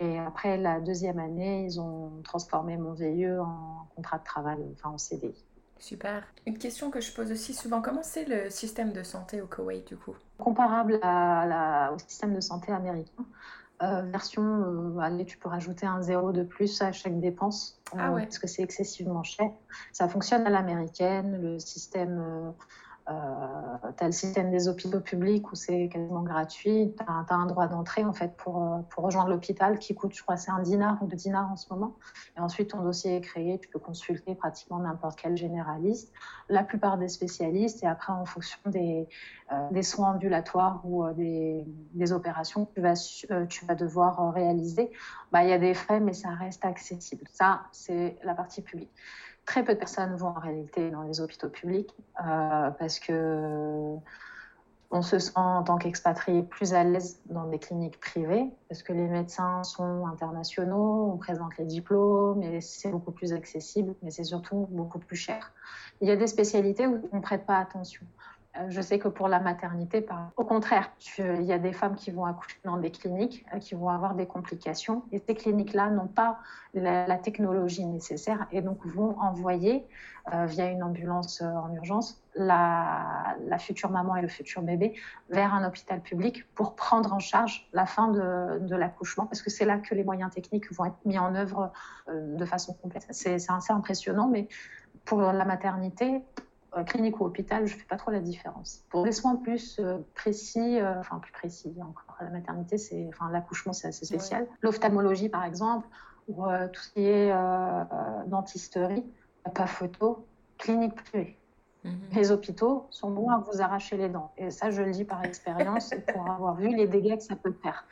Et après la deuxième année, ils ont transformé mon VIE en contrat de travail, enfin en CDI.
Super. Une question que je pose aussi souvent, comment c'est le système de santé au Koweït du coup?
Comparable à au système de santé américain. Euh, version, euh, allez, tu peux rajouter un zéro de plus à chaque dépense
ah ouais.
parce que c'est excessivement cher. Ça fonctionne à l'américaine, le système euh, tu as le système des hôpitaux publics où c'est quasiment gratuit. Tu as, un droit d'entrée en fait pour, euh, pour rejoindre l'hôpital qui coûte, je crois, c'est un dinar ou deux dinars en ce moment. Et ensuite, ton dossier est créé, tu peux consulter pratiquement n'importe quel généraliste, la plupart des spécialistes. Et après, en fonction des, euh, soins ambulatoires ou euh, des, opérations que tu vas, tu vas devoir réaliser, bah, il y a des frais, mais ça reste accessible. Ça, c'est la partie publique. Très peu de personnes vont en réalité dans les hôpitaux publics euh, parce que on se sent en tant qu'expatrié plus à l'aise dans des cliniques privées parce que les médecins sont internationaux, on présente les diplômes et c'est beaucoup plus accessible, mais c'est surtout beaucoup plus cher. Il y a des spécialités où on ne prête pas attention. Euh, je sais que pour la maternité, au contraire, il y a des femmes qui vont accoucher dans des cliniques euh, qui vont avoir des complications et ces cliniques-là n'ont pas la, technologie nécessaire et donc vont envoyer euh, via une ambulance en urgence la, future maman et le futur bébé vers un hôpital public pour prendre en charge la fin de, l'accouchement parce que c'est là que les moyens techniques vont être mis en œuvre de façon complète. C'est assez impressionnant, mais pour la maternité, euh, clinique ou hôpital, je ne fais pas trop la différence. Pour des soins plus euh, précis, euh, enfin plus précis encore, la maternité, c'est, enfin l'accouchement, c'est assez spécial. L'ophtalmologie, par exemple, ou tout ce qui est dentisterie, pas photo, clinique privée. Mhm. Les hôpitaux sont bons à vous arracher les dents. Et ça, je le dis par expérience pour avoir vu les dégâts que ça peut faire.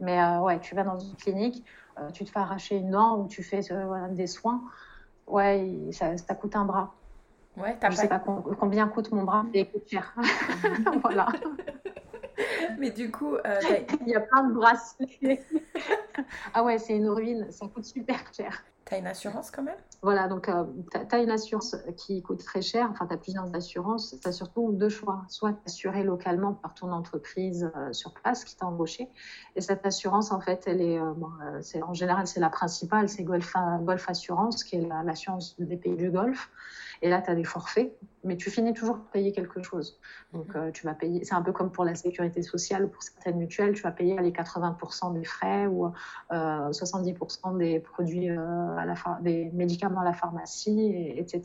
Mais ouais, tu vas dans une clinique, tu te fais arracher une dent ou tu fais des soins, ouais, ça, ça coûte un bras.
Ouais,
je ne sais pas combien coûte mon bras, mais il coûte cher. <laughs> voilà. <laughs>
Mais du coup, euh, <laughs>
il y a plein de bracelets. ah ouais, c'est une ruine, ça coûte super cher.
Tu as une assurance quand même?
Voilà, donc euh, tu as, une assurance qui coûte très cher. Enfin, tu as plusieurs assurances. Tu as surtout deux choix. Soit assuré localement par ton entreprise euh, sur place qui t'a embauché. Et cette assurance, en fait, elle est, c'est en général, c'est la principale, c'est Golf, Golf Assurance, qui est l'assurance des pays du Golfe. Et là, tu as des forfaits, mais tu finis toujours par payer quelque chose. Donc, euh, tu vas payer, c'est un peu comme pour la sécurité sociale ou pour certaines mutuelles, tu vas payer les 80% des frais ou euh, 70% des produits, euh, à la des médicaments à la pharmacie, etc.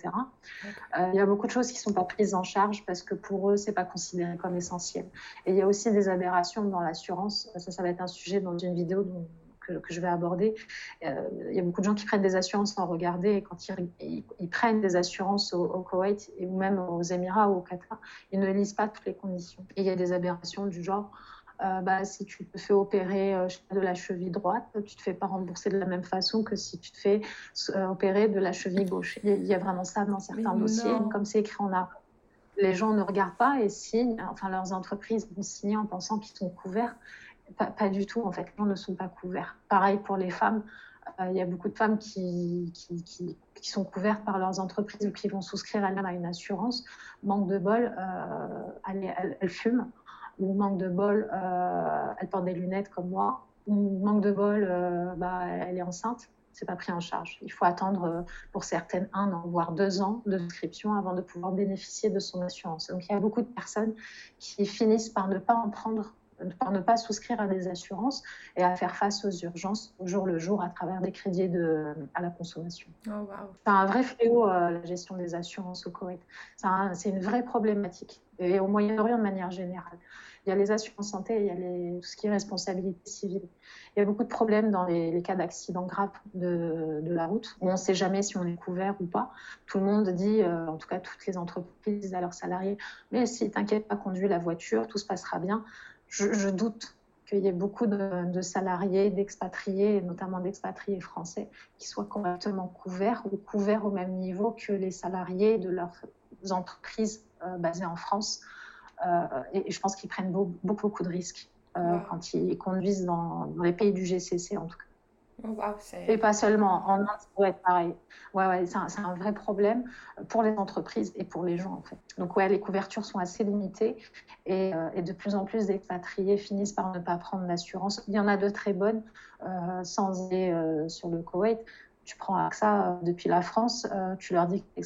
Euh, il y a beaucoup de choses qui ne sont pas prises en charge parce que pour eux, c'est pas considéré comme essentiel. Et il y a aussi des aberrations dans l'assurance. Ça, ça va être un sujet dans une vidéo dont que, je vais aborder. Euh, il y a beaucoup de gens qui prennent des assurances sans regarder. Et quand ils, ils, prennent des assurances au, Koweït ou même aux Émirats ou au Qatar, ils ne lisent pas toutes les conditions. Et il y a des aberrations du genre. Euh, bah, si tu te fais opérer euh, de la cheville droite, tu te fais pas rembourser de la même façon que si tu te fais opérer de la cheville gauche. Il y a vraiment ça dans certains dossiers, comme c'est écrit en arabe. Les gens ne regardent pas et signent, enfin leurs entreprises vont signer en pensant qu'ils sont couverts. Pas, du tout, en fait. Les gens ne sont pas couverts. Pareil pour les femmes. Euh, il y a beaucoup de femmes qui, qui, qui, sont couvertes par leurs entreprises ou qui vont souscrire elles-mêmes à une assurance. Manque de bol, euh, elles, fument. Ou manque de bol, euh, elles portent des lunettes comme moi. Ou manque de bol, euh, bah, elle est enceinte. C'est pas pris en charge. Il faut attendre pour certaines un an, voire deux ans de souscription avant de pouvoir bénéficier de son assurance. Donc il y a beaucoup de personnes qui finissent par ne pas en prendre par ne pas souscrire à des assurances et à faire face aux urgences au jour le jour à travers des crédits de, à la consommation.
Oh,
C'est un vrai fléau, euh, la gestion des assurances au Koweït. C'est une vraie problématique, et au Moyen-Orient de manière générale. Il y a les assurances santé, il y a les, tout ce qui est responsabilité civile. Il y a beaucoup de problèmes dans les, cas d'accidents graves de, de, la route, où on ne sait jamais si on est couvert ou pas. Tout le monde dit, euh, en tout cas toutes les entreprises à leurs salariés, mais si t'inquiète pas, conduis la voiture, tout se passera bien je, doute qu'il y ait beaucoup de, salariés, d'expatriés, notamment d'expatriés français, qui soient correctement couverts ou couverts au même niveau que les salariés de leurs entreprises euh, basées en France. Euh, et, je pense qu'ils prennent beaucoup, beaucoup, de risques euh, quand ils conduisent dans, dans, les pays du GCC, en tout cas.
Oh,
et pas seulement. En Inde, ouais, pareil. Ouais, ouais, c'est un, vrai problème pour les entreprises et pour les gens, en fait. Donc, ouais, les couvertures sont assez limitées et, euh, de plus en plus d'expatriés finissent par ne pas prendre l'assurance. Il y en a de très bonnes, euh, sans aller euh, sur le Koweït. Tu prends AXA depuis la France, tu leur dis que tu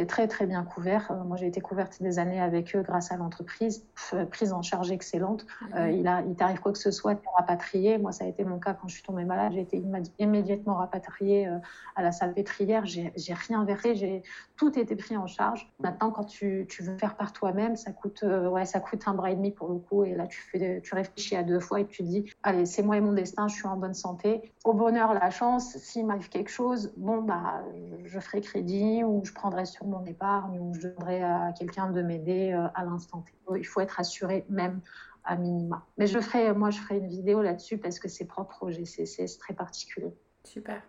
es très très bien couvert. Euh, moi j'ai été couverte des années avec eux grâce à l'entreprise, prise en charge excellente. Euh, il, a, il t'arrive quoi que ce soit, tu es rapatrié. Moi ça a été mon cas quand je suis tombée malade, j'ai été immédiatement rapatriée euh, à la salle pétrière. J'ai, rien versé, j'ai tout été pris en charge. Maintenant quand tu, tu veux faire par toi-même, ça coûte ouais ça coûte un bras et demi pour le coup. Et là tu fais tu réfléchis à deux fois et tu dis allez c'est moi et mon destin, je suis en bonne santé. Au bonheur la chance, s'il m'arrive quelque chose, bon bah je ferai crédit ou je prendrai sur mon épargne ou je demanderai à quelqu'un de m'aider euh, à l'instant T. Il faut être assuré même à minima. Mais je ferai, moi, je ferai une vidéo là-dessus parce que c'est propre au GCC, c'est très particulier.
Super.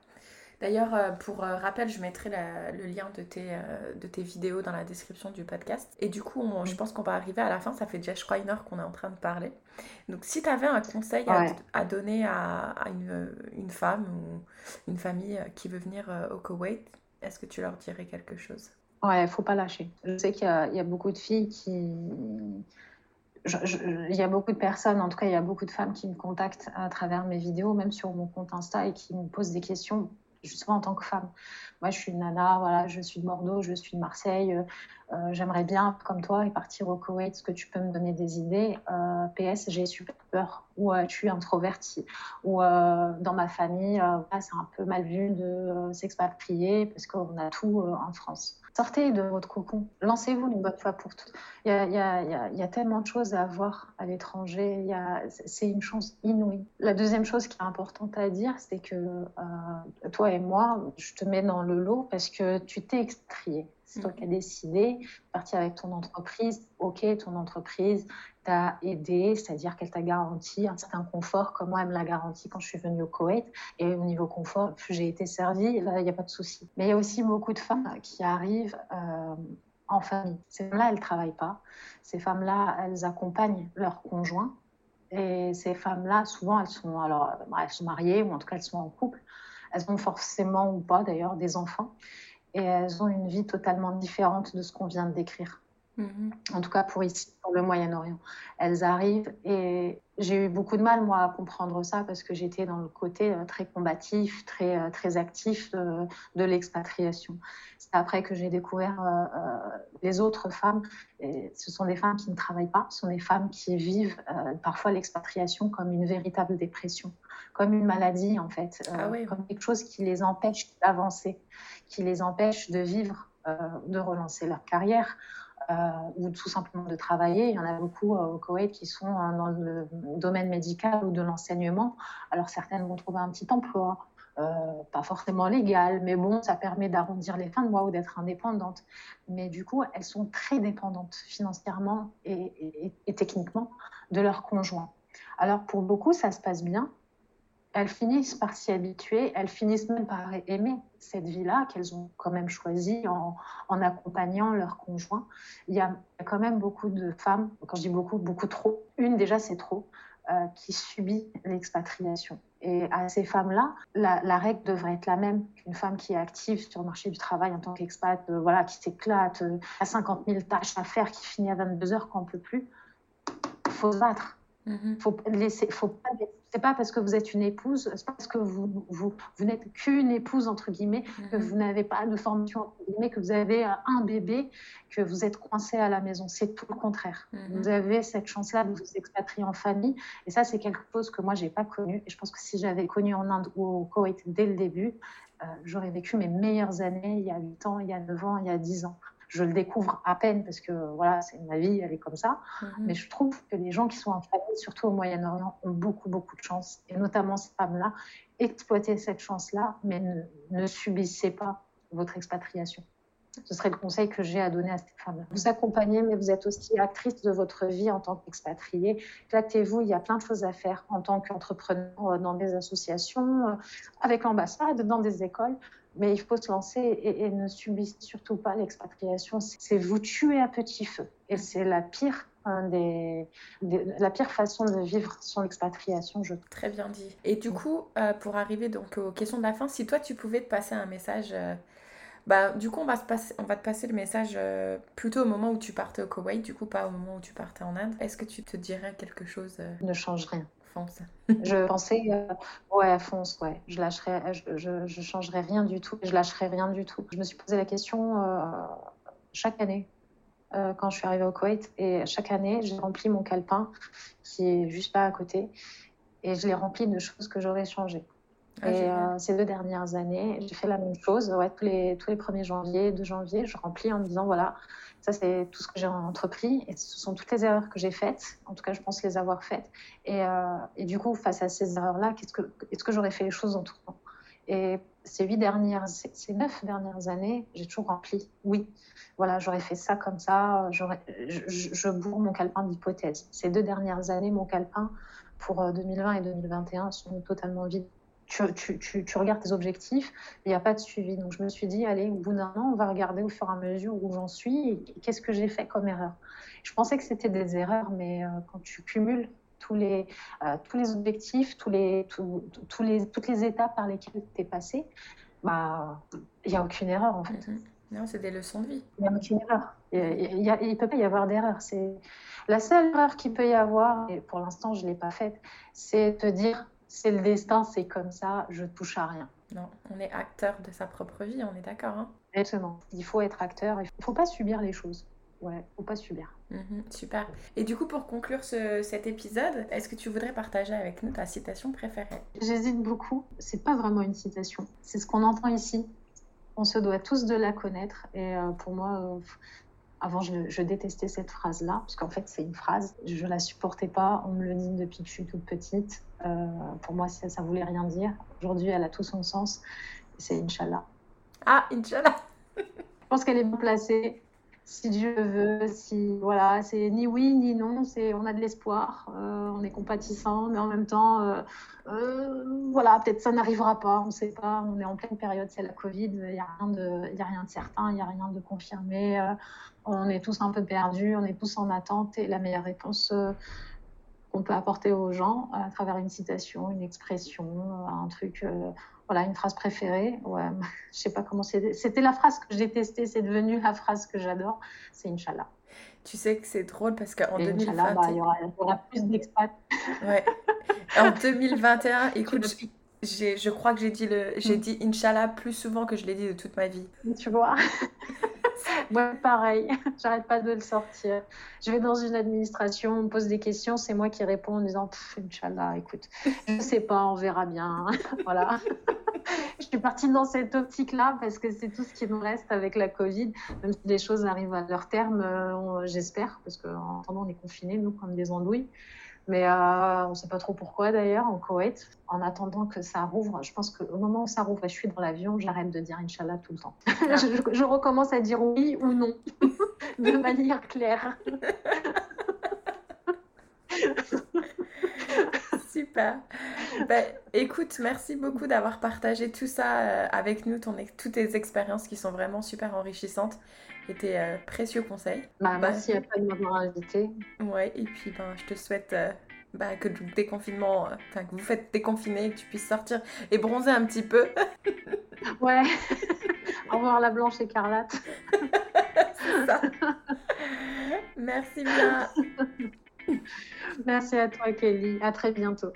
D'ailleurs, euh, pour euh, rappel, je mettrai le lien de tes, de tes vidéos dans la description du podcast. Et du coup, je pense qu'on va arriver à la fin. Ça fait déjà, je crois, une heure qu'on est en train de parler. Donc, si tu avais un conseil à, donner à, une, une, femme ou une famille qui veut venir au Koweït, est-ce que tu leur dirais quelque chose?
Ouais, faut pas lâcher. Je sais qu'il y, a beaucoup de filles qui. il y a beaucoup de personnes, en tout cas, il y a beaucoup de femmes qui me contactent à travers mes vidéos, même sur mon compte Insta, et qui me posent des questions justement en tant que femme. Moi, je suis une nana, voilà, je suis de Bordeaux, je suis de Marseille. Euh, j'aimerais bien, comme toi, et partir au Koweït. Est-ce que tu peux me donner des idées? Euh, PS, j'ai super peur, ou euh, je suis introvertie, ou dans ma famille, c'est un peu mal vu de s'expatrier parce qu'on a tout en France. Sortez de votre cocon, lancez-vous une bonne fois pour toutes. Il y a, y, a, y a, tellement de choses à voir à l'étranger, c'est une chance inouïe. La deuxième chose qui est importante à dire, c'est que toi et moi, je te mets dans le lot parce que tu t'es expatrié. C'est toi qui as décidé, parti avec ton entreprise. Ok, ton entreprise t'a aidé, c'est-à-dire qu'elle t'a garanti un certain confort, comme moi, elle me l'a garanti quand je suis venue au Koweït. Et au niveau confort, j'ai été servie, là, il n'y a pas de souci. Mais il y a aussi beaucoup de femmes qui arrivent euh, en famille. Ces femmes-là, elles ne travaillent pas. Ces femmes-là, elles accompagnent leurs conjoints. Et ces femmes-là, souvent, elles sont, alors, elles sont mariées ou en tout cas, elles sont en couple. Elles ont forcément ou pas d'ailleurs des enfants et elles ont une vie totalement différente de ce qu'on vient de décrire. Mhm. En tout cas pour ici, pour le Moyen-Orient. Elles arrivent et j'ai eu beaucoup de mal, moi, à comprendre ça parce que j'étais dans le côté euh, très combatif, très, euh, très actif de, l'expatriation. C'est après que j'ai découvert euh, les autres femmes. Et ce sont des femmes qui ne travaillent pas, ce sont des femmes qui vivent parfois l'expatriation comme une véritable dépression, comme une maladie en fait, ah comme quelque chose qui les empêche d'avancer, qui les empêche de vivre, de relancer leur carrière euh, ou tout simplement de travailler. Il y en a beaucoup euh, au Koweït qui sont euh, dans le domaine médical ou de l'enseignement. Alors certaines vont trouver un petit emploi, pas forcément légal, mais bon, ça permet d'arrondir les fins de mois ou d'être indépendante. Mais du coup, elles sont très dépendantes financièrement et, et, techniquement de leur conjoint. Alors pour beaucoup, ça se passe bien, elles finissent par s'y habituer, elles finissent même par aimer cette vie-là qu'elles ont quand même choisie en, accompagnant leur conjoint. Il y a quand même beaucoup de femmes, quand je dis beaucoup, beaucoup trop, une déjà c'est trop, euh, qui subit l'expatriation. Et à ces femmes-là, la, règle devrait être la même qu'une femme qui est active sur le marché du travail en tant qu'expat, euh, voilà, qui s'éclate, euh, a 50 000 tâches à faire, qui finit à 22 heures quand on peut plus. Il faut se battre. Il faut laisser, faut pas c'est pas parce que vous êtes une épouse, c'est pas parce que vous, vous, vous n'êtes qu'une épouse, entre guillemets, que mhm. vous n'avez pas de formation, entre guillemets, que vous avez euh, un bébé, que vous êtes coincé à la maison. C'est tout le contraire. Mhm. Vous avez cette chance-là de vous expatrier en famille. Et ça, c'est quelque chose que moi, j'ai pas connu. Et je pense que si j'avais connu en Inde ou au Koweït dès le début, euh, j'aurais vécu mes meilleures années il y a 8 ans, il y a 9 ans, il y a 10 ans je le découvre à peine parce que voilà, c'est ma vie, elle est comme ça. Mhm. Mais je trouve que les gens qui sont en famille, surtout au Moyen-Orient, ont beaucoup, beaucoup de chance. Et notamment ces femmes-là, exploitez cette chance-là, mais ne, ne, subissez pas votre expatriation. Ce serait le conseil que j'ai à donner à ces femmes-là. Vous accompagnez, mais vous êtes aussi actrice de votre vie en tant qu'expatriée. Flattez-vous, il y a plein de choses à faire en tant qu'entrepreneur euh, dans des associations, euh, avec l'ambassade, dans des écoles mais il faut se lancer et, ne subissez surtout pas l'expatriation. C'est vous tuer à petit feu. Et c'est la pire des, la pire façon de vivre son expatriation, je trouve.
Très bien dit. Et du coup, euh, pour arriver donc aux questions de la fin, si toi tu pouvais te passer un message, euh, bah du coup on va, se passer, on va te passer le message euh, plutôt au moment où tu partais au Koweït, du coup pas au moment où tu partais en Inde. Est-ce que tu te dirais quelque chose
Ne change rien je pensais, euh, ouais, fonce, ouais. Je lâcherai, je, je, changerai rien du tout. Je lâcherai rien du tout. Je me suis posé la question euh, chaque année euh, quand je suis arrivée au Koweït et chaque année, j'ai rempli mon calepin qui est juste pas à côté et je l'ai rempli de choses que j'aurais changées. Ah, et ces deux dernières années, j'ai fait la même chose. Ouais, tous les tous les 1er janvier, 2 janvier, je remplis en me disant voilà, ça, c'est tout ce que j'ai entrepris et ce sont toutes les erreurs que j'ai faites. En tout cas, je pense les avoir faites. Et, euh, du coup, face à ces erreurs-là, qu'est-ce que, est-ce que j'aurais fait les choses autrement Et ces huit dernières, ces neuf dernières années, j'ai toujours rempli. Oui, voilà, j'aurais fait ça comme ça. Je, je bourre mon calepin d'hypothèses. Ces deux dernières années, mon calepin pour 2020 euh, et 2021 sont totalement vides tu, tu, tu, regardes tes objectifs, il n'y a pas de suivi. Donc je me suis dit, allez, au bout d'un an, on va regarder au fur et à mesure où j'en suis et qu'est-ce que j'ai fait comme erreur. Je pensais que c'était des erreurs, mais euh, quand tu cumules tous les, euh, tous les objectifs, tous les, tous les, toutes les étapes par lesquelles tu es passé, bah, il n'y a aucune erreur en fait. Mm-hmm.
Non, c'est des leçons de vie.
Il n'y a aucune erreur. Il ne peut pas y avoir d'erreur. La seule erreur qu'il peut y avoir, et pour l'instant je ne l'ai pas faite, c'est de te dire c'est le destin, c'est comme ça, je touche à rien.
Non, on est acteur de sa propre vie, on est d'accord. Hein
Exactement. Il faut être acteur, il ne faut pas subir les choses. Ouais, faut pas subir.
Mhm, super. Et du coup, pour conclure cet épisode, est-ce que tu voudrais partager avec nous ta citation préférée?
J'hésite beaucoup. C'est pas vraiment une citation. C'est ce qu'on entend ici. On se doit tous de la connaître. Et euh, pour moi, euh, avant, je, détestais cette phrase-là, parce qu'en fait, c'est une phrase. Je ne la supportais pas. On me le dit depuis que je suis toute petite. Euh, pour moi, ça ne voulait rien dire. Aujourd'hui, elle a tout son sens. C'est Inch'Allah.
Ah, Inch'Allah
Je pense qu'elle est bien placée si Dieu veut, si voilà, c'est ni oui ni non, c'est on a de l'espoir, euh, on est compatissant, mais en même temps, euh, euh, voilà, peut-être ça n'arrivera pas, on ne sait pas, on est en pleine période, c'est la Covid, il n'y a rien de, a rien de certain, il n'y a rien de confirmé, on est tous un peu perdus, on est tous en attente et la meilleure réponse qu'on peut apporter aux gens à travers une citation, une expression, un truc voilà, une phrase préférée. Ouais, <laughs> je sais pas comment c'était. C'était la phrase que je détestais, c'est devenu la phrase que j'adore. C'est Inch'Allah.
Tu sais que c'est drôle parce qu'en 2021.
Bah, il, y aura, plus d'expats. <laughs>
Ouais. En 2021, <laughs> écoute, je crois que j'ai dit, le, j'ai mm. dit Inch'Allah plus souvent que je l'ai dit de toute ma vie.
Tu vois Moi, pareil, <laughs> j'arrête pas de le sortir. Je vais dans une administration, on me pose des questions, c'est moi qui réponds en disant Inch'Allah, écoute, je sais pas, on verra bien. <laughs> voilà. <laughs> je suis partie dans cette optique-là parce que c'est tout ce qui nous reste avec la Covid. Même si les choses arrivent à leur terme, euh, j'espère, parce qu'en attendant, on est confinés, nous, comme des andouilles. Mais euh, on ne sait pas trop pourquoi d'ailleurs en Koweït. En attendant que ça rouvre, je pense qu'au moment où ça rouvre et je suis dans l'avion, j'arrête de dire Inch'Allah tout le temps. Ah. <laughs> je, recommence à dire oui ou non <laughs> de manière claire. <laughs>
Super. Ben, écoute, merci beaucoup d'avoir partagé tout ça euh, avec nous, ton, toutes tes expériences qui sont vraiment super enrichissantes et tes euh, précieux conseils.
Bah, bah, merci à toi de m'avoir invité.
Ouais, et puis ben, je te souhaite euh, bah, que le déconfinement, enfin que vous faites déconfiner, que tu puisses sortir et bronzer un petit peu. <laughs>
ouais. <laughs> Au revoir la blanche écarlate. <laughs>
C'est ça. Merci bien.
Merci à toi, Kelly. À très bientôt.